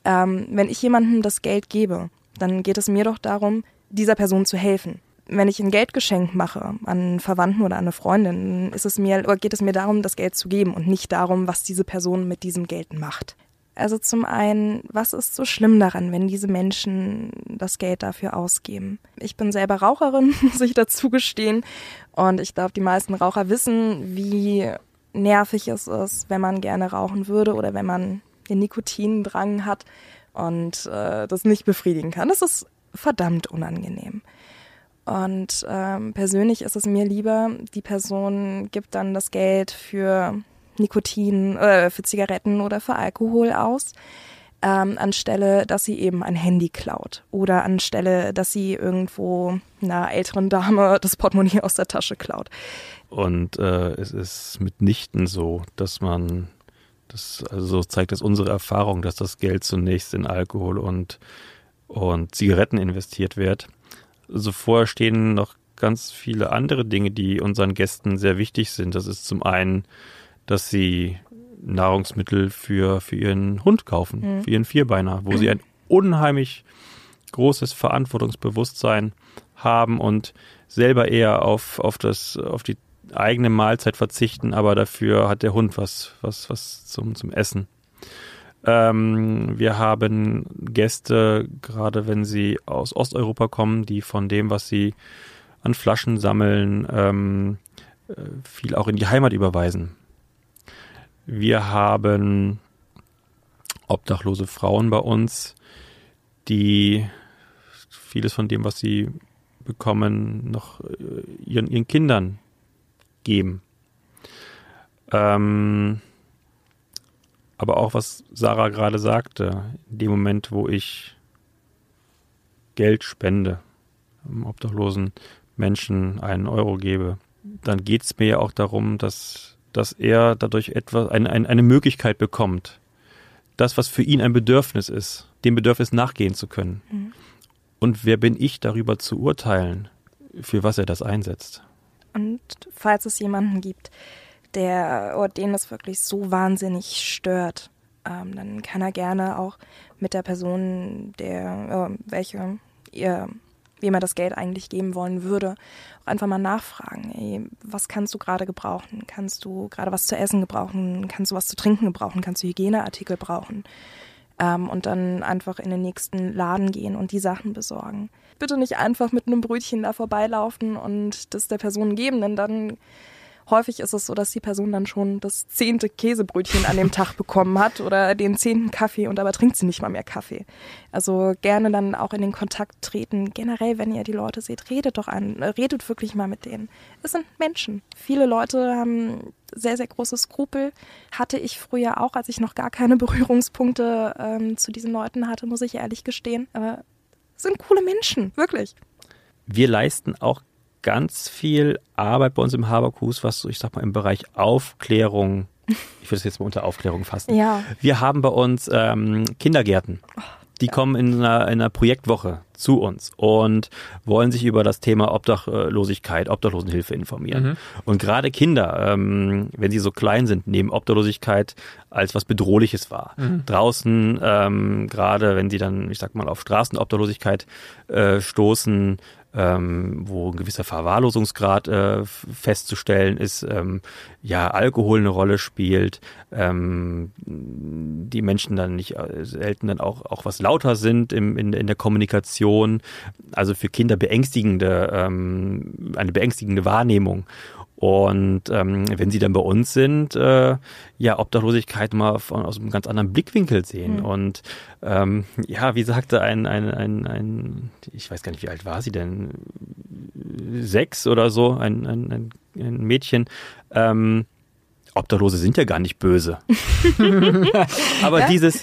Ähm, wenn ich jemandem das Geld gebe, dann geht es mir doch darum, dieser Person zu helfen. Wenn ich ein Geldgeschenk mache an einen Verwandten oder an eine Freundin, ist es mir, oder geht es mir darum, das Geld zu geben und nicht darum, was diese Person mit diesem Geld macht. Also zum einen, was ist so schlimm daran, wenn diese Menschen das Geld dafür ausgeben? Ich bin selber Raucherin, muss ich dazu gestehen. Und ich glaube, die meisten Raucher wissen, wie nervig es ist, wenn man gerne rauchen würde oder wenn man den Nikotindrang hat und äh, das nicht befriedigen kann. Das ist verdammt unangenehm. Und ähm, persönlich ist es mir lieber, die Person gibt dann das Geld für Nikotin, äh, für Zigaretten oder für Alkohol aus, ähm, anstelle, dass sie eben ein Handy klaut oder anstelle, dass sie irgendwo einer älteren Dame das Portemonnaie aus der Tasche klaut. Und äh, es ist mitnichten so, dass man, das also zeigt es unsere Erfahrung, dass das Geld zunächst in Alkohol und, und Zigaretten investiert wird. Also vorher stehen noch ganz viele andere Dinge, die unseren Gästen sehr wichtig sind. Das ist zum einen dass sie Nahrungsmittel für, für ihren Hund kaufen, mhm. für ihren Vierbeiner, wo sie ein unheimlich großes Verantwortungsbewusstsein haben und selber eher auf, auf, das, auf die eigene Mahlzeit verzichten, aber dafür hat der Hund was, was, was zum, zum Essen. Ähm, wir haben Gäste, gerade wenn sie aus Osteuropa kommen, die von dem, was sie an Flaschen sammeln, ähm, äh, viel auch in die Heimat überweisen. Wir haben obdachlose Frauen bei uns, die vieles von dem, was sie bekommen, noch äh, ihren, ihren Kindern geben. Ähm, aber auch was Sarah gerade sagte, in dem Moment, wo ich Geld spende, einem obdachlosen Menschen einen Euro gebe, dann geht es mir ja auch darum, dass dass er dadurch etwas, eine, eine, eine Möglichkeit bekommt, das, was für ihn ein Bedürfnis ist, dem Bedürfnis nachgehen zu können. Mhm. Und wer bin ich darüber zu urteilen, für was er das einsetzt? Und falls es jemanden gibt, der oder den es wirklich so wahnsinnig stört, ähm, dann kann er gerne auch mit der Person, der äh, welche ihr wem er das Geld eigentlich geben wollen würde, auch einfach mal nachfragen, ey, was kannst du gerade gebrauchen? Kannst du gerade was zu essen gebrauchen? Kannst du was zu trinken gebrauchen? Kannst du Hygieneartikel brauchen? Ähm, und dann einfach in den nächsten Laden gehen und die Sachen besorgen. Bitte nicht einfach mit einem Brötchen da vorbeilaufen und das der Person geben, denn dann häufig ist es so, dass die Person dann schon das zehnte Käsebrötchen an dem Tag bekommen hat oder den zehnten Kaffee und dabei trinkt sie nicht mal mehr Kaffee. Also gerne dann auch in den Kontakt treten. Generell, wenn ihr die Leute seht, redet doch an, redet wirklich mal mit denen. Es sind Menschen. Viele Leute haben sehr, sehr große Skrupel. Hatte ich früher auch, als ich noch gar keine Berührungspunkte ähm, zu diesen Leuten hatte, muss ich ehrlich gestehen. Aber es sind coole Menschen, wirklich. Wir leisten auch ganz viel Arbeit bei uns im Haberkus, was so, ich sag mal, im Bereich Aufklärung, ich würde es jetzt mal unter Aufklärung fassen. Ja. Wir haben bei uns ähm, Kindergärten. Die ja. kommen in einer, in einer Projektwoche zu uns und wollen sich über das Thema Obdachlosigkeit, Obdachlosenhilfe informieren. Mhm. Und gerade Kinder, ähm, wenn sie so klein sind, nehmen Obdachlosigkeit als was Bedrohliches wahr. Mhm. Draußen, ähm, gerade wenn sie dann, ich sag mal, auf Straßenobdachlosigkeit äh, stoßen, ähm, wo ein gewisser Verwahrlosungsgrad äh, festzustellen ist, ähm, ja, Alkohol eine Rolle spielt, ähm, die Menschen dann nicht äh, selten dann auch, auch was lauter sind im, in, in der Kommunikation, also für Kinder beängstigende, ähm, eine beängstigende Wahrnehmung. Und ähm, wenn sie dann bei uns sind, äh, ja, Obdachlosigkeit mal von, aus einem ganz anderen Blickwinkel sehen. Mhm. Und ähm, ja, wie sagte ein, ein, ein, ein, ich weiß gar nicht, wie alt war sie denn? Sechs oder so, ein, ein, ein, ein Mädchen, ähm, Obdachlose sind ja gar nicht böse. Aber ja? dieses,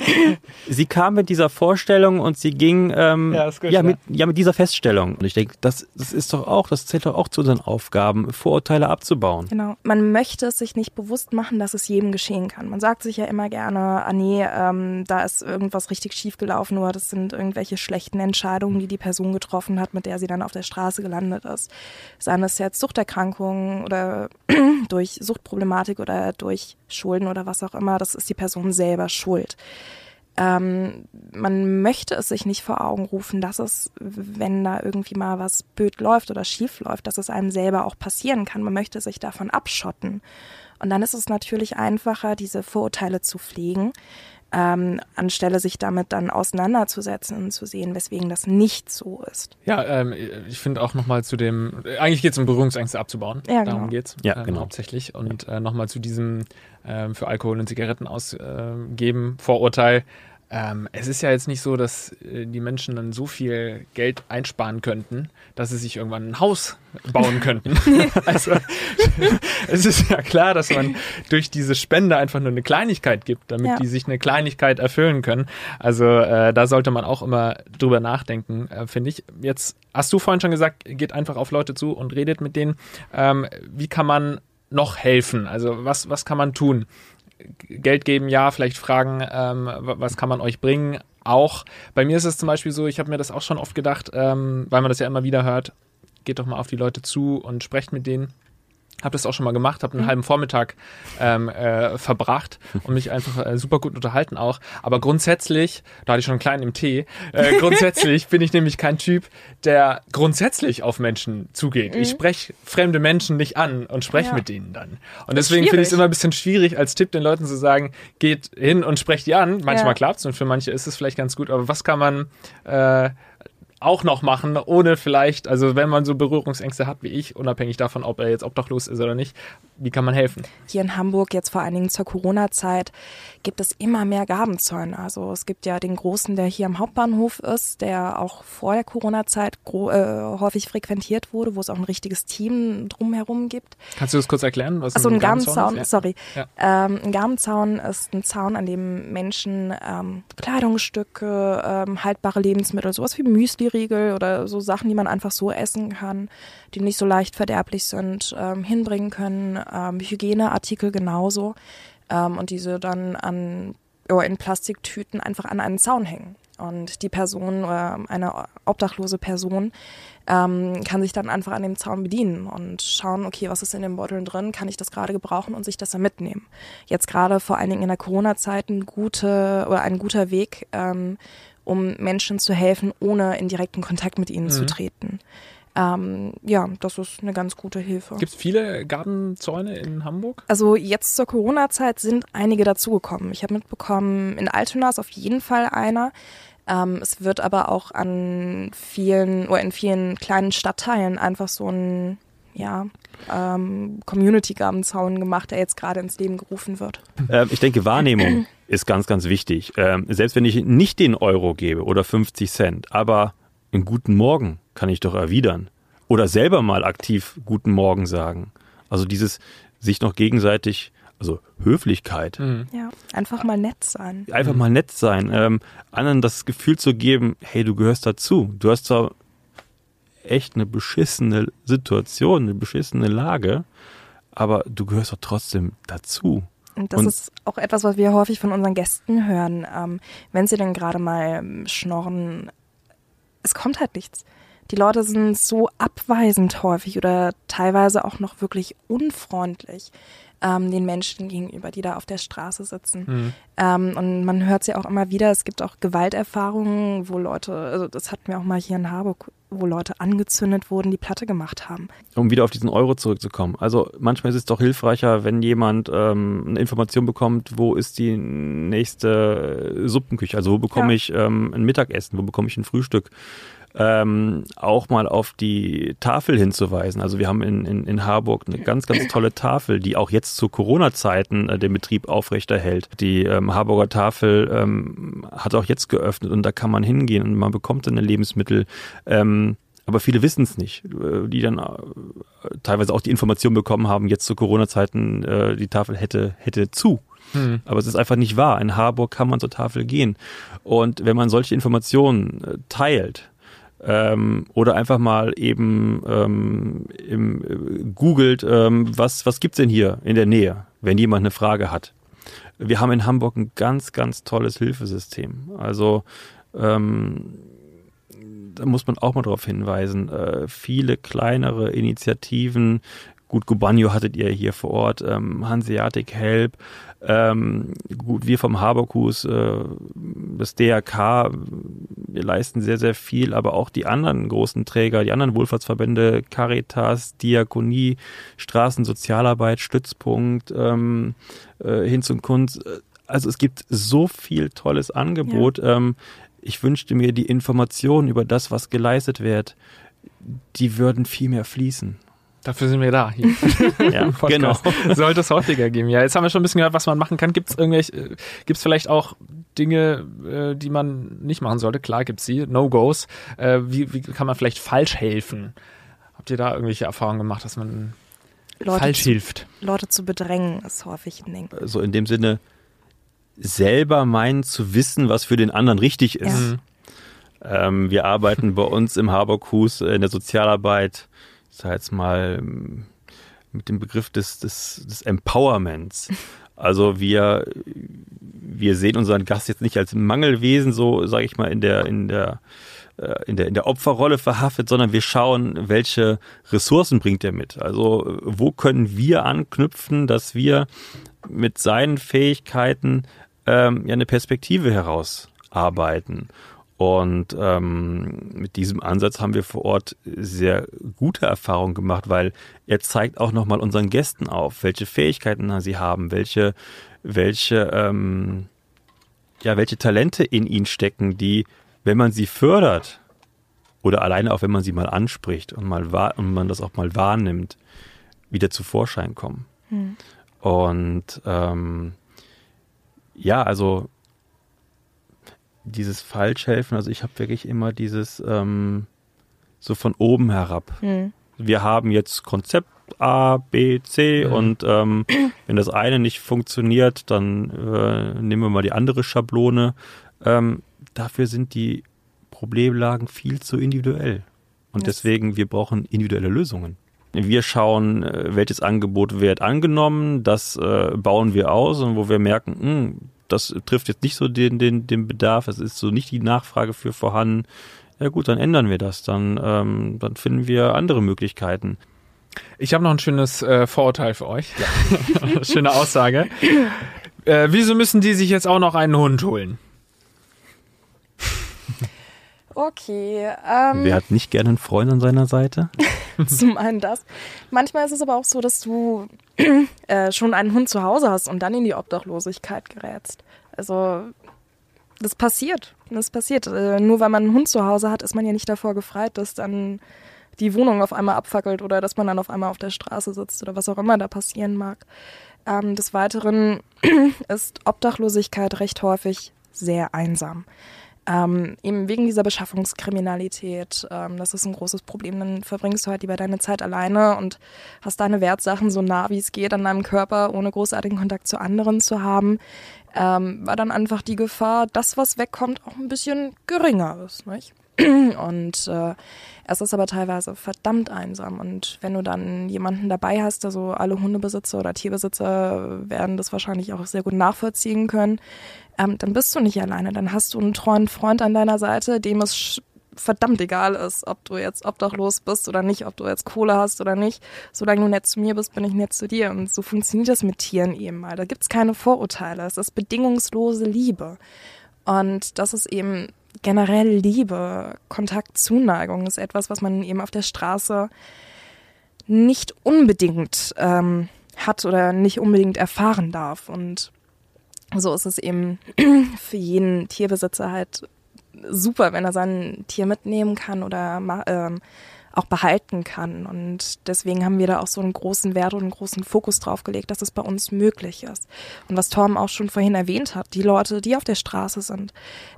sie kam mit dieser Vorstellung und sie ging ähm, ja, gut, ja, mit, ja mit dieser Feststellung. Und ich denke, das, das ist doch auch, das zählt doch auch zu unseren Aufgaben, Vorurteile abzubauen. Genau. Man möchte es sich nicht bewusst machen, dass es jedem geschehen kann. Man sagt sich ja immer gerne, ah nee, ähm, da ist irgendwas richtig schief gelaufen oder das sind irgendwelche schlechten Entscheidungen, die die Person getroffen hat, mit der sie dann auf der Straße gelandet ist. Seien es jetzt Suchterkrankungen oder durch Suchtproblematik oder durch Schulden oder was auch immer, das ist die Person selber schuld. Ähm, man möchte es sich nicht vor Augen rufen, dass es, wenn da irgendwie mal was blöd läuft oder schief läuft, dass es einem selber auch passieren kann. Man möchte sich davon abschotten. Und dann ist es natürlich einfacher, diese Vorurteile zu pflegen, ähm, anstelle sich damit dann auseinanderzusetzen und zu sehen, weswegen das nicht so ist. Ja, ähm, ich finde auch nochmal zu dem, eigentlich geht es um Berührungsängste abzubauen. Ja, genau. Darum geht es ja, ähm, genau. hauptsächlich. Und äh, nochmal zu diesem ähm, für Alkohol und Zigaretten ausgeben Vorurteil. Ähm, es ist ja jetzt nicht so, dass äh, die Menschen dann so viel Geld einsparen könnten, dass sie sich irgendwann ein Haus bauen könnten. also es ist ja klar, dass man durch diese Spende einfach nur eine Kleinigkeit gibt, damit ja. die sich eine Kleinigkeit erfüllen können. Also äh, da sollte man auch immer drüber nachdenken, äh, finde ich. Jetzt hast du vorhin schon gesagt, geht einfach auf Leute zu und redet mit denen. Ähm, wie kann man noch helfen? Also was, was kann man tun? Geld geben, ja, vielleicht fragen, ähm, was kann man euch bringen, auch. Bei mir ist es zum Beispiel so, ich habe mir das auch schon oft gedacht, ähm, weil man das ja immer wieder hört, geht doch mal auf die Leute zu und sprecht mit denen habe das auch schon mal gemacht, habe einen mhm. halben Vormittag ähm, äh, verbracht und mich einfach äh, super gut unterhalten auch. Aber grundsätzlich, da hatte ich schon einen kleinen im Tee, äh, grundsätzlich bin ich nämlich kein Typ, der grundsätzlich auf Menschen zugeht. Mhm. Ich spreche fremde Menschen nicht an und spreche ja. mit denen dann. Und deswegen finde ich es immer ein bisschen schwierig, als Tipp den Leuten zu sagen, geht hin und sprecht die an. Manchmal ja. klappt es und für manche ist es vielleicht ganz gut, aber was kann man äh, auch noch machen, ohne vielleicht, also wenn man so Berührungsängste hat wie ich, unabhängig davon, ob er jetzt obdachlos ist oder nicht, wie kann man helfen? Hier in Hamburg, jetzt vor allen Dingen zur Corona-Zeit, gibt es immer mehr Gabenzäune. Also es gibt ja den großen, der hier am Hauptbahnhof ist, der auch vor der Corona-Zeit äh, häufig frequentiert wurde, wo es auch ein richtiges Team drumherum gibt. Kannst du das kurz erklären? Was also ein, ein Gabenzaun, sorry. Ja. Ähm, ein Gabenzaun ist ein Zaun, an dem Menschen ähm, Kleidungsstücke, ähm, haltbare Lebensmittel, sowas wie Müsli-Riegel oder so Sachen, die man einfach so essen kann, die nicht so leicht verderblich sind, ähm, hinbringen können. Ähm, Hygieneartikel genauso. Ähm, und diese dann an, oh, in Plastiktüten einfach an einen Zaun hängen. Und die Person oder eine obdachlose Person ähm, kann sich dann einfach an dem Zaun bedienen und schauen, okay, was ist in den Beuteln drin, kann ich das gerade gebrauchen und sich das dann mitnehmen. Jetzt gerade vor allen Dingen in der Corona-Zeit ein, gute, ein guter Weg, ähm, um Menschen zu helfen, ohne in direkten Kontakt mit ihnen mhm. zu treten. Ähm, ja, das ist eine ganz gute Hilfe. Gibt es viele Gabenzäune in Hamburg? Also jetzt zur Corona-Zeit sind einige dazugekommen. Ich habe mitbekommen, in Altona ist auf jeden Fall einer. Ähm, es wird aber auch an vielen oder in vielen kleinen Stadtteilen einfach so ein ja, ähm, Community-Gabenzaun gemacht, der jetzt gerade ins Leben gerufen wird. Ähm, ich denke, Wahrnehmung ist ganz, ganz wichtig. Ähm, selbst wenn ich nicht den Euro gebe oder 50 Cent, aber einen guten Morgen kann ich doch erwidern. Oder selber mal aktiv Guten Morgen sagen. Also dieses sich noch gegenseitig, also Höflichkeit. Mhm. Ja, einfach mal nett sein. Einfach mal nett sein. Ähm, anderen das Gefühl zu geben, hey, du gehörst dazu. Du hast zwar echt eine beschissene Situation, eine beschissene Lage, aber du gehörst doch trotzdem dazu. Und das und ist auch etwas, was wir häufig von unseren Gästen hören. Ähm, wenn sie dann gerade mal schnorren, es kommt halt nichts die Leute sind so abweisend häufig oder teilweise auch noch wirklich unfreundlich ähm, den Menschen gegenüber, die da auf der Straße sitzen. Mhm. Ähm, und man hört es ja auch immer wieder, es gibt auch Gewalterfahrungen, wo Leute, also das hatten wir auch mal hier in Harburg, wo Leute angezündet wurden, die Platte gemacht haben. Um wieder auf diesen Euro zurückzukommen. Also manchmal ist es doch hilfreicher, wenn jemand ähm, eine Information bekommt, wo ist die nächste Suppenküche, also wo bekomme ja. ich ähm, ein Mittagessen, wo bekomme ich ein Frühstück ähm, auch mal auf die Tafel hinzuweisen. Also wir haben in, in, in Harburg eine ganz, ganz tolle Tafel, die auch jetzt zu Corona-Zeiten äh, den Betrieb aufrechterhält. Die ähm, Harburger Tafel ähm, hat auch jetzt geöffnet und da kann man hingehen und man bekommt dann Lebensmittel. Ähm, aber viele wissen es nicht, äh, die dann äh, teilweise auch die Information bekommen haben, jetzt zu Corona-Zeiten, äh, die Tafel hätte, hätte zu. Hm. Aber es ist einfach nicht wahr. In Harburg kann man zur Tafel gehen. Und wenn man solche Informationen äh, teilt, ähm, oder einfach mal eben ähm, im, äh, googelt, ähm, was, was gibt's denn hier in der Nähe, wenn jemand eine Frage hat. Wir haben in Hamburg ein ganz, ganz tolles Hilfesystem. Also ähm, da muss man auch mal darauf hinweisen. Äh, viele kleinere Initiativen, gut, Gubanyo hattet ihr hier vor Ort, ähm, Hanseatic Help, ähm, gut, wir vom Haberkus, äh, das DRK, wir leisten sehr, sehr viel, aber auch die anderen großen Träger, die anderen Wohlfahrtsverbände, Caritas, Diakonie, Straßensozialarbeit, Stützpunkt, ähm, äh, Hinz und Kunst. Also es gibt so viel tolles Angebot. Ja. Ähm, ich wünschte mir die Informationen über das, was geleistet wird, die würden viel mehr fließen. Dafür sind wir da. Hier. ja, genau. Sollte es häufiger geben. Ja, jetzt haben wir schon ein bisschen gehört, was man machen kann. Gibt es irgendwelche, äh, gibt es vielleicht auch Dinge, äh, die man nicht machen sollte? Klar gibt es sie, No-Gos. Äh, wie, wie kann man vielleicht falsch helfen? Habt ihr da irgendwelche Erfahrungen gemacht, dass man Leute falsch zu, hilft? Leute zu bedrängen ist häufig ein Ding. So also in dem Sinne, selber meinen zu wissen, was für den anderen richtig ist. Ja. Mhm. Ähm, wir arbeiten bei uns im Haberkus in der Sozialarbeit sag jetzt mal, mit dem Begriff des, des, des Empowerments. Also wir, wir sehen unseren Gast jetzt nicht als Mangelwesen, so sage ich mal, in der, in der äh, in der, in der Opferrolle verhaftet, sondern wir schauen, welche Ressourcen bringt er mit. Also wo können wir anknüpfen, dass wir mit seinen Fähigkeiten ähm, ja eine Perspektive herausarbeiten. Und ähm, mit diesem Ansatz haben wir vor Ort sehr gute Erfahrungen gemacht, weil er zeigt auch nochmal unseren Gästen auf, welche Fähigkeiten sie haben, welche, welche, ähm, ja, welche Talente in ihnen stecken, die, wenn man sie fördert, oder alleine auch wenn man sie mal anspricht und mal und man das auch mal wahrnimmt, wieder zu Vorschein kommen. Hm. Und ähm, ja, also dieses Falschhelfen, also ich habe wirklich immer dieses ähm, so von oben herab. Mhm. Wir haben jetzt Konzept A, B, C mhm. und ähm, wenn das eine nicht funktioniert, dann äh, nehmen wir mal die andere Schablone. Ähm, dafür sind die Problemlagen viel zu individuell. Und yes. deswegen, wir brauchen individuelle Lösungen. Wir schauen, äh, welches Angebot wird angenommen, das äh, bauen wir aus und wo wir merken, mh, hm, das trifft jetzt nicht so den, den, den Bedarf, es ist so nicht die Nachfrage für vorhanden. Ja gut, dann ändern wir das, dann, ähm, dann finden wir andere Möglichkeiten. Ich habe noch ein schönes äh, Vorurteil für euch. Ja. Schöne Aussage. Äh, wieso müssen die sich jetzt auch noch einen Hund holen? Okay. Ähm, Wer hat nicht gerne einen Freund an seiner Seite? Zum einen das. Manchmal ist es aber auch so, dass du äh, schon einen Hund zu Hause hast und dann in die Obdachlosigkeit gerätst. Also das passiert. Das passiert. Äh, nur weil man einen Hund zu Hause hat, ist man ja nicht davor gefreit, dass dann die Wohnung auf einmal abfackelt oder dass man dann auf einmal auf der Straße sitzt oder was auch immer da passieren mag. Ähm, des Weiteren ist Obdachlosigkeit recht häufig sehr einsam. Ähm, eben wegen dieser Beschaffungskriminalität. Ähm, das ist ein großes Problem. Dann verbringst du halt lieber deine Zeit alleine und hast deine Wertsachen so nah wie es geht an deinem Körper, ohne großartigen Kontakt zu anderen zu haben. Ähm, war dann einfach die Gefahr, das, was wegkommt, auch ein bisschen geringer ist. Nicht? Und äh, es ist aber teilweise verdammt einsam. Und wenn du dann jemanden dabei hast, also alle Hundebesitzer oder Tierbesitzer werden das wahrscheinlich auch sehr gut nachvollziehen können, ähm, dann bist du nicht alleine. Dann hast du einen treuen Freund an deiner Seite, dem es verdammt egal ist, ob du jetzt obdachlos bist oder nicht, ob du jetzt Kohle hast oder nicht. Solange du nett zu mir bist, bin ich nett zu dir. Und so funktioniert das mit Tieren eben mal. Da gibt's keine Vorurteile. Es ist bedingungslose Liebe. Und das ist eben generell Liebe, Kontakt, Zuneigung ist etwas, was man eben auf der Straße nicht unbedingt ähm, hat oder nicht unbedingt erfahren darf. Und so ist es eben für jeden Tierbesitzer halt super, wenn er sein Tier mitnehmen kann oder ähm, auch behalten kann. Und deswegen haben wir da auch so einen großen Wert und einen großen Fokus drauf gelegt, dass es bei uns möglich ist. Und was Torm auch schon vorhin erwähnt hat, die Leute, die auf der Straße sind,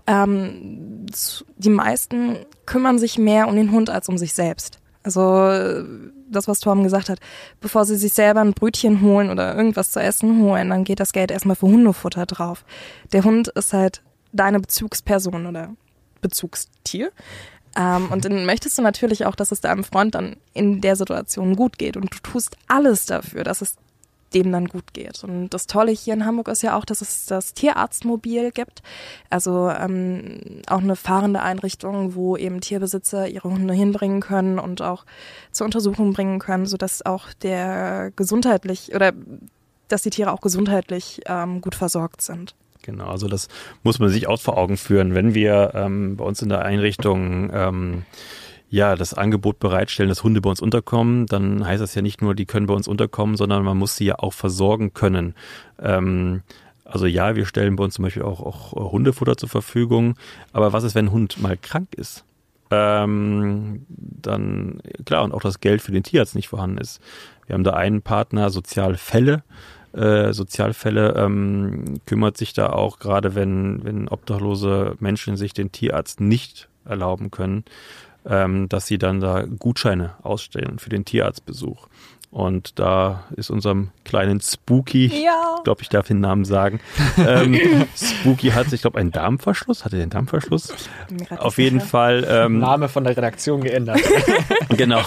ähm, die meisten kümmern sich mehr um den Hund als um sich selbst. Also das, was Torben gesagt hat, bevor sie sich selber ein Brötchen holen oder irgendwas zu essen holen, dann geht das Geld erstmal für Hundefutter drauf. Der Hund ist halt deine Bezugsperson oder Bezugstier. Ähm, und dann möchtest du natürlich auch, dass es deinem Freund dann in der Situation gut geht. Und du tust alles dafür, dass es dem dann gut geht. Und das Tolle hier in Hamburg ist ja auch, dass es das Tierarztmobil gibt. Also ähm, auch eine fahrende Einrichtung, wo eben Tierbesitzer ihre Hunde hinbringen können und auch zur Untersuchung bringen können, sodass auch der gesundheitlich oder dass die Tiere auch gesundheitlich ähm, gut versorgt sind. Genau, also das muss man sich auch vor Augen führen. Wenn wir ähm, bei uns in der Einrichtung ähm, ja, das Angebot bereitstellen, dass Hunde bei uns unterkommen, dann heißt das ja nicht nur, die können bei uns unterkommen, sondern man muss sie ja auch versorgen können. Ähm, also ja, wir stellen bei uns zum Beispiel auch, auch Hundefutter zur Verfügung. Aber was ist, wenn ein Hund mal krank ist? Ähm, dann, klar, und auch das Geld für den Tierarzt nicht vorhanden ist. Wir haben da einen Partner, Sozialfälle. Äh, Sozialfälle ähm, kümmert sich da auch, gerade wenn, wenn obdachlose Menschen sich den Tierarzt nicht erlauben können, ähm, dass sie dann da Gutscheine ausstellen für den Tierarztbesuch. Und da ist unserem kleinen Spooky, ja. ich glaube, ich darf den Namen sagen, ähm, Spooky hat, ich glaube, einen Darmverschluss. Hatte den Darmverschluss? Auf jeden sicher. Fall. Ähm, Name von der Redaktion geändert. genau.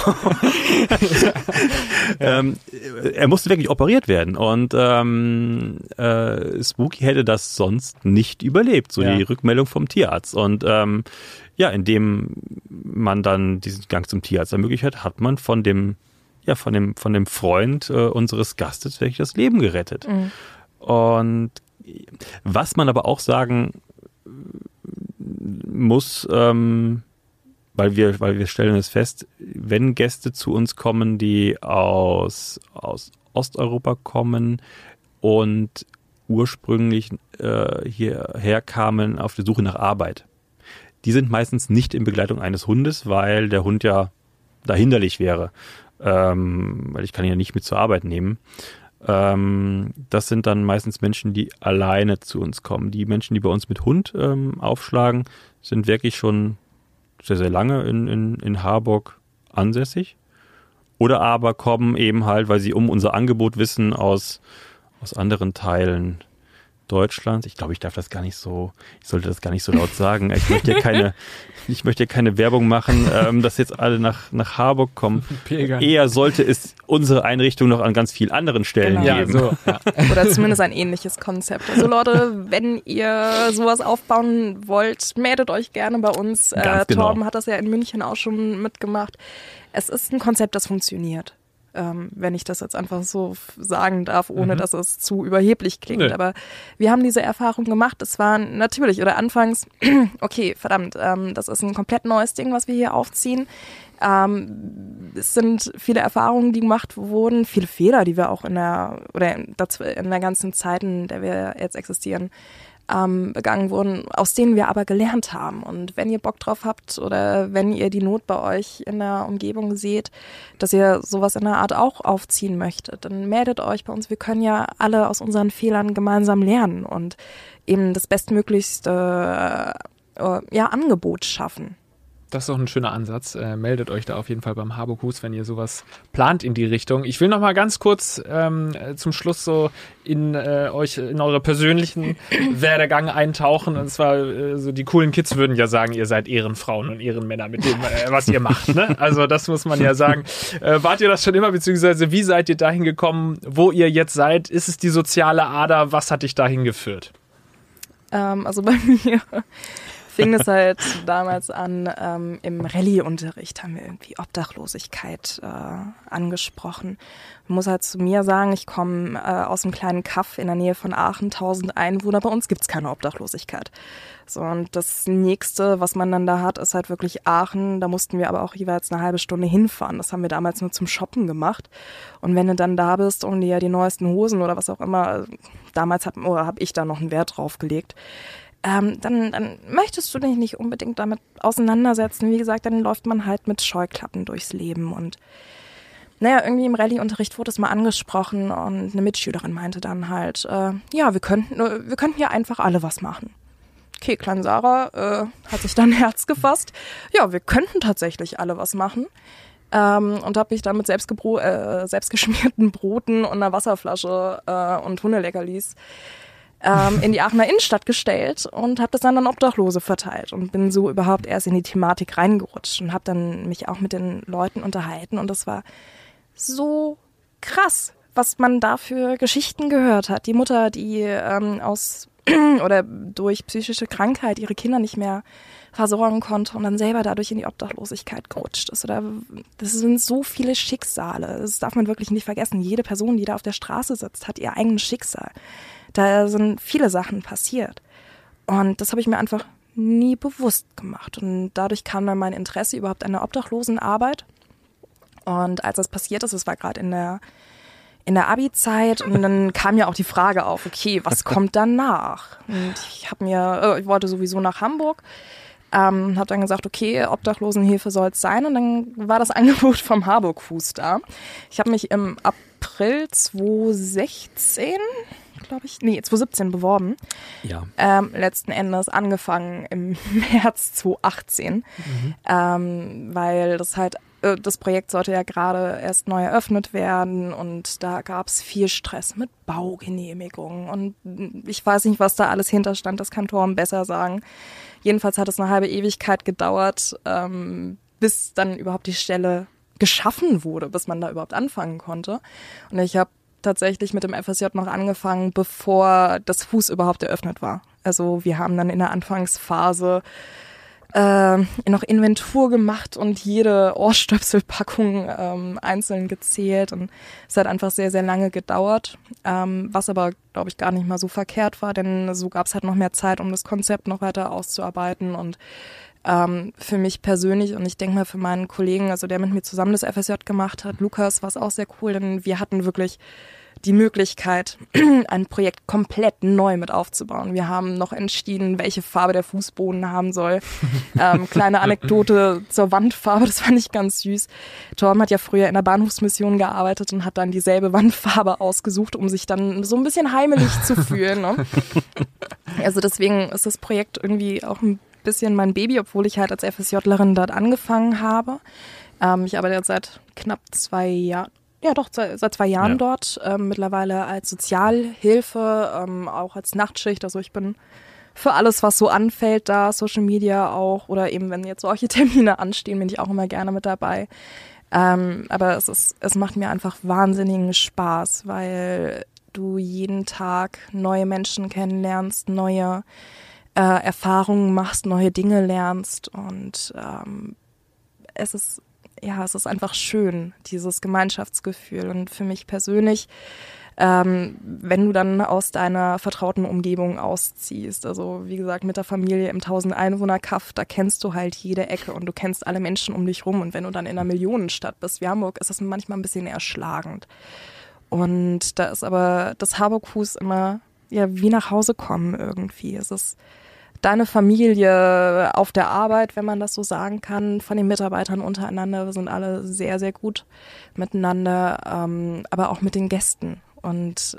ähm, er musste wirklich operiert werden und ähm, äh, Spooky hätte das sonst nicht überlebt, so ja. die Rückmeldung vom Tierarzt. Und ähm, ja, indem man dann diesen Gang zum Tierarzt ermöglicht hat, hat man von dem, ja, von dem, von dem Freund äh, unseres Gastes wirklich das Leben gerettet. Mhm. Und was man aber auch sagen muss, ähm, weil wir, weil wir stellen es fest, wenn Gäste zu uns kommen, die aus, aus Osteuropa kommen und ursprünglich äh, hierher kamen auf der Suche nach Arbeit, die sind meistens nicht in Begleitung eines Hundes, weil der Hund ja dahinderlich wäre. Ähm, weil ich kann ihn ja nicht mit zur Arbeit nehmen. Ähm, das sind dann meistens Menschen, die alleine zu uns kommen. Die Menschen, die bei uns mit Hund ähm, aufschlagen, sind wirklich schon sehr, sehr lange in, in, in Harburg ansässig. Oder aber kommen eben halt, weil sie um unser Angebot wissen, aus, aus anderen Teilen Deutschlands. Ich glaube, ich darf das gar nicht so, ich sollte das gar nicht so laut sagen. Ich möchte ja keine, ich möchte ja keine Werbung machen, ähm, dass jetzt alle nach, nach Harburg kommen. Pilgern. Eher sollte es unsere Einrichtung noch an ganz vielen anderen Stellen genau. geben. Ja, so, ja. Oder zumindest ein ähnliches Konzept. Also Leute, wenn ihr sowas aufbauen wollt, meldet euch gerne bei uns. Äh, genau. Torben hat das ja in München auch schon mitgemacht. Es ist ein Konzept, das funktioniert ähm, wenn ich das jetzt einfach so sagen darf, ohne mhm. dass es zu überheblich klingt. Nee. Aber wir haben diese Erfahrung gemacht. Es war natürlich oder anfangs, okay, verdammt, ähm, das ist ein komplett neues Ding, was wir hier aufziehen. Ähm, es sind viele Erfahrungen, die gemacht wurden, viele Fehler, die wir auch in der oder in der ganzen Zeit, in der wir jetzt existieren, ähm, begangen wurden, aus denen wir aber gelernt haben. Und wenn ihr Bock drauf habt oder wenn ihr die Not bei euch in der Umgebung seht, dass ihr sowas in der Art auch aufziehen möchtet, dann meldet euch bei uns. Wir können ja alle aus unseren Fehlern gemeinsam lernen und eben das bestmöglichste äh, ja, Angebot schaffen. Das ist doch ein schöner Ansatz. Äh, meldet euch da auf jeden Fall beim Habokus, wenn ihr sowas plant in die Richtung. Ich will noch mal ganz kurz ähm, zum Schluss so in äh, euch in eure persönlichen Werdegang eintauchen. Und zwar äh, so die coolen Kids würden ja sagen, ihr seid Ehrenfrauen und Ehrenmänner mit dem, äh, was ihr macht. Ne? Also das muss man ja sagen. Äh, wart ihr das schon immer beziehungsweise wie seid ihr dahin gekommen, wo ihr jetzt seid? Ist es die soziale Ader? Was hat dich dahin geführt? Ähm, also bei mir fing es halt damals an, ähm, im Rallye-Unterricht haben wir irgendwie Obdachlosigkeit äh, angesprochen. Ich muss halt zu mir sagen, ich komme äh, aus einem kleinen Kaff in der Nähe von Aachen, 1000 Einwohner, bei uns gibt's keine Obdachlosigkeit. So, und das nächste, was man dann da hat, ist halt wirklich Aachen. Da mussten wir aber auch jeweils eine halbe Stunde hinfahren. Das haben wir damals nur zum Shoppen gemacht. Und wenn du dann da bist und dir die neuesten Hosen oder was auch immer, damals habe ich da noch einen Wert drauf gelegt, ähm, dann, dann möchtest du dich nicht unbedingt damit auseinandersetzen. Wie gesagt, dann läuft man halt mit Scheuklappen durchs Leben und naja, irgendwie im Rallye-Unterricht wurde es mal angesprochen und eine Mitschülerin meinte dann halt, äh, ja, wir könnten, wir könnten ja einfach alle was machen okay, Klein Sarah äh, hat sich dann Herz gefasst. Ja, wir könnten tatsächlich alle was machen. Ähm, und habe mich dann mit selbstgebro äh, selbstgeschmierten Broten und einer Wasserflasche äh, und Hundeleckerlis ähm, in die Aachener Innenstadt gestellt und habe das dann an Obdachlose verteilt und bin so überhaupt erst in die Thematik reingerutscht und habe dann mich auch mit den Leuten unterhalten und das war so krass, was man da für Geschichten gehört hat. Die Mutter, die ähm, aus oder durch psychische Krankheit ihre Kinder nicht mehr versorgen konnte und dann selber dadurch in die Obdachlosigkeit gerutscht ist. Oder das sind so viele Schicksale. Das darf man wirklich nicht vergessen. Jede Person, die da auf der Straße sitzt, hat ihr eigenes Schicksal. Da sind viele Sachen passiert. Und das habe ich mir einfach nie bewusst gemacht. Und dadurch kam dann mein Interesse überhaupt an der Obdachlosenarbeit. Und als das passiert ist, es war gerade in der in der Abi-Zeit und dann kam ja auch die Frage auf, okay, was kommt danach? Und ich habe mir, äh, ich wollte sowieso nach Hamburg, ähm, habe dann gesagt, okay, Obdachlosenhilfe soll es sein und dann war das Angebot vom Harburg-Fuß da. Ich habe mich im April 2016 glaube ich, nee, 2017 beworben. Ja. Ähm, letzten Endes angefangen im März 2018, mhm. ähm, weil das halt äh, das Projekt sollte ja gerade erst neu eröffnet werden und da gab es viel Stress mit Baugenehmigungen und ich weiß nicht, was da alles hinterstand, das kann Torm besser sagen. Jedenfalls hat es eine halbe Ewigkeit gedauert, ähm, bis dann überhaupt die Stelle geschaffen wurde, bis man da überhaupt anfangen konnte. Und ich habe tatsächlich mit dem FSJ noch angefangen, bevor das Fuß überhaupt eröffnet war. Also wir haben dann in der Anfangsphase äh, noch Inventur gemacht und jede Ohrstöpselpackung ähm, einzeln gezählt und es hat einfach sehr, sehr lange gedauert, ähm, was aber, glaube ich, gar nicht mal so verkehrt war, denn so gab es halt noch mehr Zeit, um das Konzept noch weiter auszuarbeiten und ähm, für mich persönlich und ich denke mal für meinen Kollegen, also der mit mir zusammen das FSJ gemacht hat, Lukas, war es auch sehr cool, denn wir hatten wirklich die Möglichkeit, ein Projekt komplett neu mit aufzubauen. Wir haben noch entschieden, welche Farbe der Fußboden haben soll. ähm, kleine Anekdote zur Wandfarbe, das fand ich ganz süß. Torm hat ja früher in der Bahnhofsmission gearbeitet und hat dann dieselbe Wandfarbe ausgesucht, um sich dann so ein bisschen heimelig zu fühlen. Ne? Also deswegen ist das Projekt irgendwie auch ein bisschen mein Baby, obwohl ich halt als FSJlerin dort angefangen habe. Ähm, ich arbeite jetzt seit knapp zwei Jahren, ja doch, seit zwei Jahren ja. dort, ähm, mittlerweile als Sozialhilfe, ähm, auch als Nachtschicht. Also ich bin für alles, was so anfällt, da Social Media auch oder eben wenn jetzt solche Termine anstehen, bin ich auch immer gerne mit dabei. Ähm, aber es ist, es macht mir einfach wahnsinnigen Spaß, weil du jeden Tag neue Menschen kennenlernst, neue äh, Erfahrungen machst, neue Dinge lernst und ähm, es ist ja, es ist einfach schön, dieses Gemeinschaftsgefühl. Und für mich persönlich, ähm, wenn du dann aus deiner vertrauten Umgebung ausziehst, also wie gesagt mit der Familie im 1000 Einwohner Kaff, da kennst du halt jede Ecke und du kennst alle Menschen um dich rum. Und wenn du dann in einer Millionenstadt bist wie Hamburg, ist das manchmal ein bisschen erschlagend. Und da ist aber das Harburg-Hus immer ja wie nach Hause kommen irgendwie. Es ist deine Familie auf der Arbeit, wenn man das so sagen kann, von den Mitarbeitern untereinander. Wir sind alle sehr, sehr gut miteinander, ähm, aber auch mit den Gästen. Und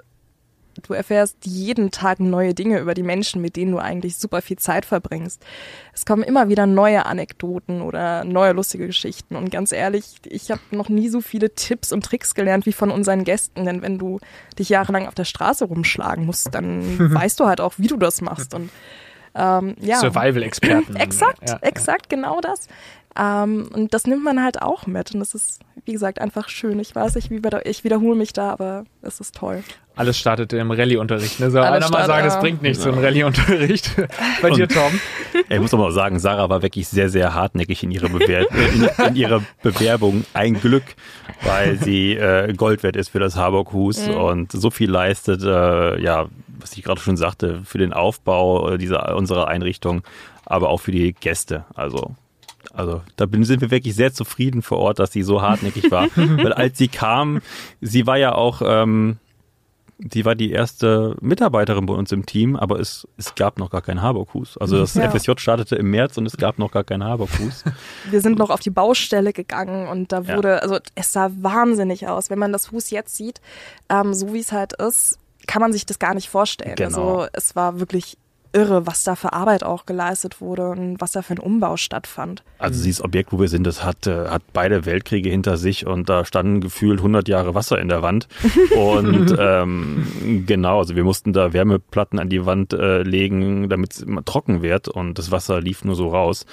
du erfährst jeden Tag neue Dinge über die Menschen, mit denen du eigentlich super viel Zeit verbringst. Es kommen immer wieder neue Anekdoten oder neue lustige Geschichten. Und ganz ehrlich, ich habe noch nie so viele Tipps und Tricks gelernt wie von unseren Gästen. Denn wenn du dich jahrelang auf der Straße rumschlagen musst, dann weißt du halt auch, wie du das machst. Und ähm, ja. Survival-Experten. exakt, ja, exakt, genau das. Ähm, und das nimmt man halt auch mit. Und das ist, wie gesagt, einfach schön. Ich weiß, ich, ich wiederhole mich da, aber es ist toll. Alles startete im Rallye-Unterricht. Ne? Soll einer mal sagen, es bringt nichts, ja. so ein Rallye-Unterricht. Bei dir, Tom? Ich muss aber auch sagen, Sarah war wirklich sehr, sehr hartnäckig in ihrer, Bewer in, in ihrer Bewerbung. Ein Glück, weil sie äh, Gold wert ist für das Harburg-Hus mhm. und so viel leistet, äh, ja, was ich gerade schon sagte, für den Aufbau dieser, unserer Einrichtung, aber auch für die Gäste. Also also da sind wir wirklich sehr zufrieden vor Ort, dass sie so hartnäckig war. Weil als sie kam, sie war ja auch, ähm, sie war die erste Mitarbeiterin bei uns im Team, aber es, es gab noch gar keinen Harburg-Hus. Also das ja. FSJ startete im März und es gab noch gar keinen Harburg-Hus. Wir sind noch auf die Baustelle gegangen und da wurde, ja. also es sah wahnsinnig aus. Wenn man das Hus jetzt sieht, ähm, so wie es halt ist, kann man sich das gar nicht vorstellen. Genau. Also es war wirklich irre, was da für Arbeit auch geleistet wurde und was da für ein Umbau stattfand. Also dieses Objekt, wo wir sind, das hat, äh, hat beide Weltkriege hinter sich und da standen gefühlt 100 Jahre Wasser in der Wand. Und ähm, genau, also wir mussten da Wärmeplatten an die Wand äh, legen, damit es immer trocken wird und das Wasser lief nur so raus.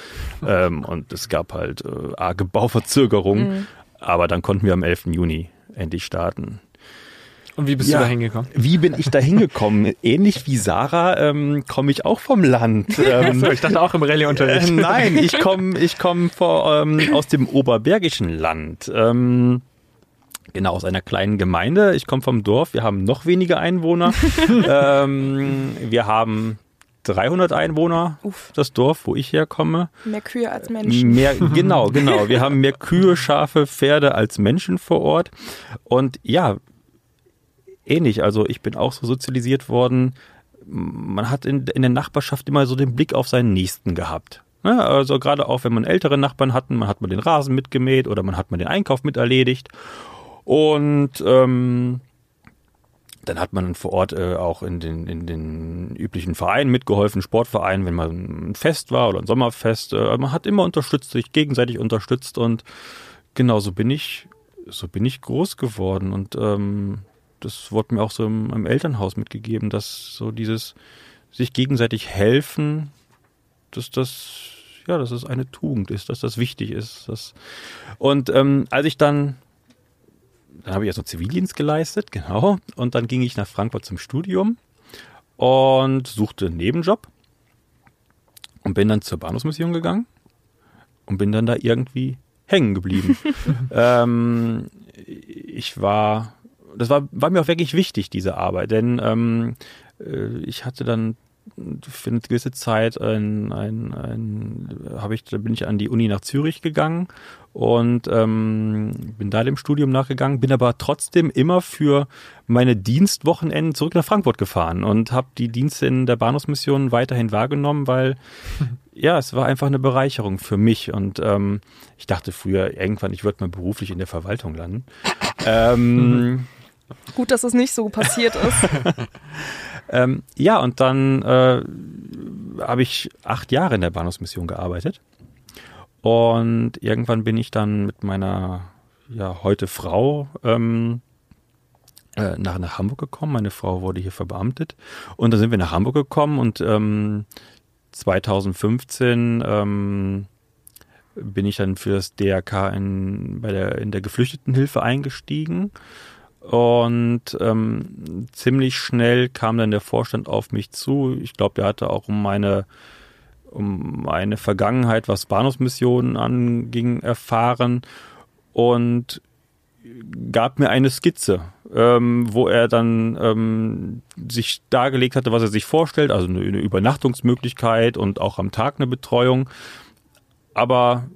Ähm, und es gab halt äh, arge Bauverzögerungen. Mhm. Aber dann konnten wir am 11. Juni endlich starten. Und wie bist ja, du da hingekommen? Wie bin ich da hingekommen? Ähnlich wie Sarah ähm, komme ich auch vom Land. Ähm, ich dachte auch im Rallye-Unterricht. Äh, nein, ich komme ich komm ähm, aus dem oberbergischen Land. Ähm, Genau, aus einer kleinen Gemeinde. Ich komme vom Dorf. Wir haben noch weniger Einwohner. ähm, wir haben 300 Einwohner, Uff. das Dorf, wo ich herkomme. Mehr Kühe als Menschen. Mehr, genau, genau. Wir haben mehr Kühe, Schafe, Pferde als Menschen vor Ort. Und ja, ähnlich. Also ich bin auch so sozialisiert worden. Man hat in, in der Nachbarschaft immer so den Blick auf seinen Nächsten gehabt. Ne? Also gerade auch, wenn man ältere Nachbarn hatten, man hat mal den Rasen mitgemäht oder man hat mal den Einkauf mit erledigt. Und ähm, dann hat man vor Ort äh, auch in den, in den üblichen Vereinen mitgeholfen, Sportvereinen, wenn mal ein Fest war oder ein Sommerfest. Äh, man hat immer unterstützt, sich gegenseitig unterstützt und genau so bin ich, so bin ich groß geworden und ähm, das wurde mir auch so im, im, Elternhaus mitgegeben, dass so dieses sich gegenseitig helfen, dass das ja, dass es eine Tugend ist, dass das wichtig ist. Dass und ähm, als ich dann dann habe ich erst noch Zivildienst geleistet, genau, und dann ging ich nach Frankfurt zum Studium und suchte einen Nebenjob und bin dann zur Bahnhofsmission gegangen und bin dann da irgendwie hängen geblieben. ähm, ich war das war, war mir auch wirklich wichtig, diese Arbeit, denn ähm, äh, ich hatte dann für eine gewisse Zeit ein, ein, ein habe ich, da bin ich an die Uni nach Zürich gegangen und ähm, bin da dem Studium nachgegangen, bin aber trotzdem immer für meine Dienstwochenenden zurück nach Frankfurt gefahren und habe die Dienste in der Bahnhofsmission weiterhin wahrgenommen, weil ja, es war einfach eine Bereicherung für mich und ähm, ich dachte früher irgendwann, ich würde mal beruflich in der Verwaltung landen. ähm, Gut, dass es nicht so passiert ist. ähm, ja, und dann äh, habe ich acht Jahre in der Bahnhofsmission gearbeitet. Und irgendwann bin ich dann mit meiner ja heute Frau ähm, äh, nach, nach Hamburg gekommen. Meine Frau wurde hier verbeamtet. Und dann sind wir nach Hamburg gekommen und ähm, 2015 ähm, bin ich dann für das DRK in, bei der, in der Geflüchtetenhilfe eingestiegen und ähm, ziemlich schnell kam dann der Vorstand auf mich zu. Ich glaube, der hatte auch um meine um meine Vergangenheit, was Bahnhofsmissionen anging, erfahren und gab mir eine Skizze, ähm, wo er dann ähm, sich dargelegt hatte, was er sich vorstellt, also eine, eine Übernachtungsmöglichkeit und auch am Tag eine Betreuung. Aber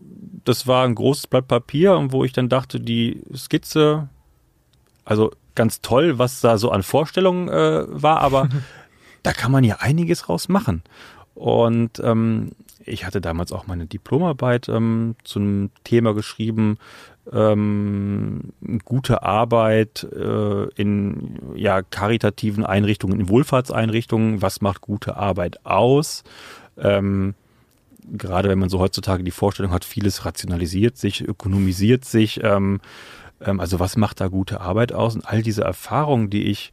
das war ein großes Blatt Papier, wo ich dann dachte, die Skizze also ganz toll, was da so an Vorstellungen äh, war, aber da kann man ja einiges raus machen. Und ähm, ich hatte damals auch meine Diplomarbeit ähm, zum Thema geschrieben, ähm, gute Arbeit äh, in ja, karitativen Einrichtungen, in Wohlfahrtseinrichtungen, was macht gute Arbeit aus? Ähm, gerade wenn man so heutzutage die Vorstellung hat, vieles rationalisiert sich, ökonomisiert sich, ähm, also was macht da gute Arbeit aus? Und all diese Erfahrungen, die ich,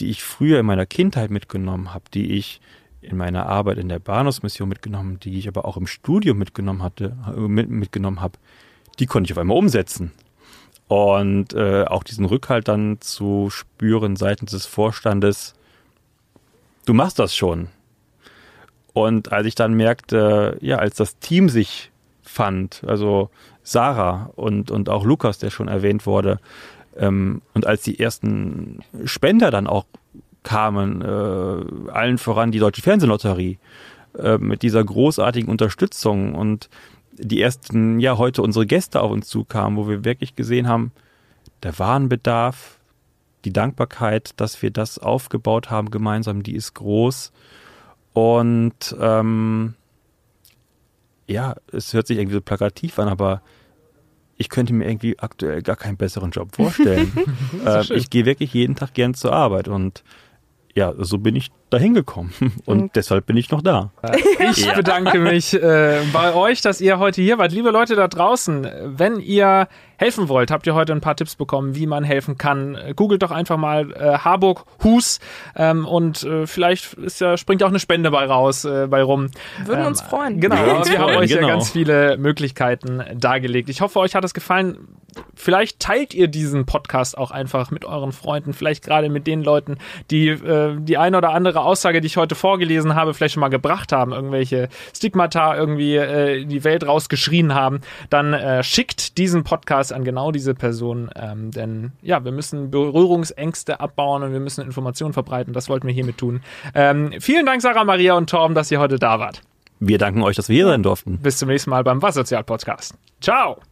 die ich früher in meiner Kindheit mitgenommen habe, die ich in meiner Arbeit in der Bahnhofsmission mitgenommen, die ich aber auch im Studium mitgenommen hatte, äh, mit, mitgenommen habe, die konnte ich auf einmal umsetzen. Und äh, auch diesen Rückhalt dann zu spüren seitens des Vorstandes, du machst das schon. Und als ich dann merkte, ja, als das Team sich fand, also Sarah und, und auch Lukas, der schon erwähnt wurde, ähm, und als die ersten Spender dann auch kamen, äh, allen voran die Deutsche Fernsehlotterie, äh, mit dieser großartigen Unterstützung und die ersten, ja, heute unsere Gäste auf uns zukamen, wo wir wirklich gesehen haben, der Warenbedarf, die Dankbarkeit, dass wir das aufgebaut haben gemeinsam, die ist groß. Und ähm, ja, es hört sich irgendwie so plakativ an, aber ich könnte mir irgendwie aktuell gar keinen besseren Job vorstellen. äh, ich gehe wirklich jeden Tag gern zur Arbeit und ja, so bin ich dahin gekommen und mhm. deshalb bin ich noch da. Ich ja. bedanke mich äh, bei euch, dass ihr heute hier wart. Liebe Leute da draußen, wenn ihr helfen wollt, habt ihr heute ein paar Tipps bekommen, wie man helfen kann. Googelt doch einfach mal äh, Harburg Hus ähm, und äh, vielleicht ist ja, springt auch eine Spende bei raus, äh, bei rum. Würden ähm, uns freuen. Genau, wir, wir haben euch genau. ja ganz viele Möglichkeiten dargelegt. Ich hoffe, euch hat es gefallen. Vielleicht teilt ihr diesen Podcast auch einfach mit euren Freunden, vielleicht gerade mit den Leuten, die äh, die eine oder andere Aussage, die ich heute vorgelesen habe, vielleicht schon mal gebracht haben, irgendwelche Stigmata irgendwie äh, in die Welt rausgeschrien haben, dann äh, schickt diesen Podcast an genau diese Person. Ähm, denn ja, wir müssen Berührungsängste abbauen und wir müssen Informationen verbreiten. Das wollten wir hiermit tun. Ähm, vielen Dank, Sarah Maria und Torben, dass ihr heute da wart. Wir danken euch, dass wir hier sein durften. Bis zum nächsten Mal beim Was Sozial Podcast. Ciao!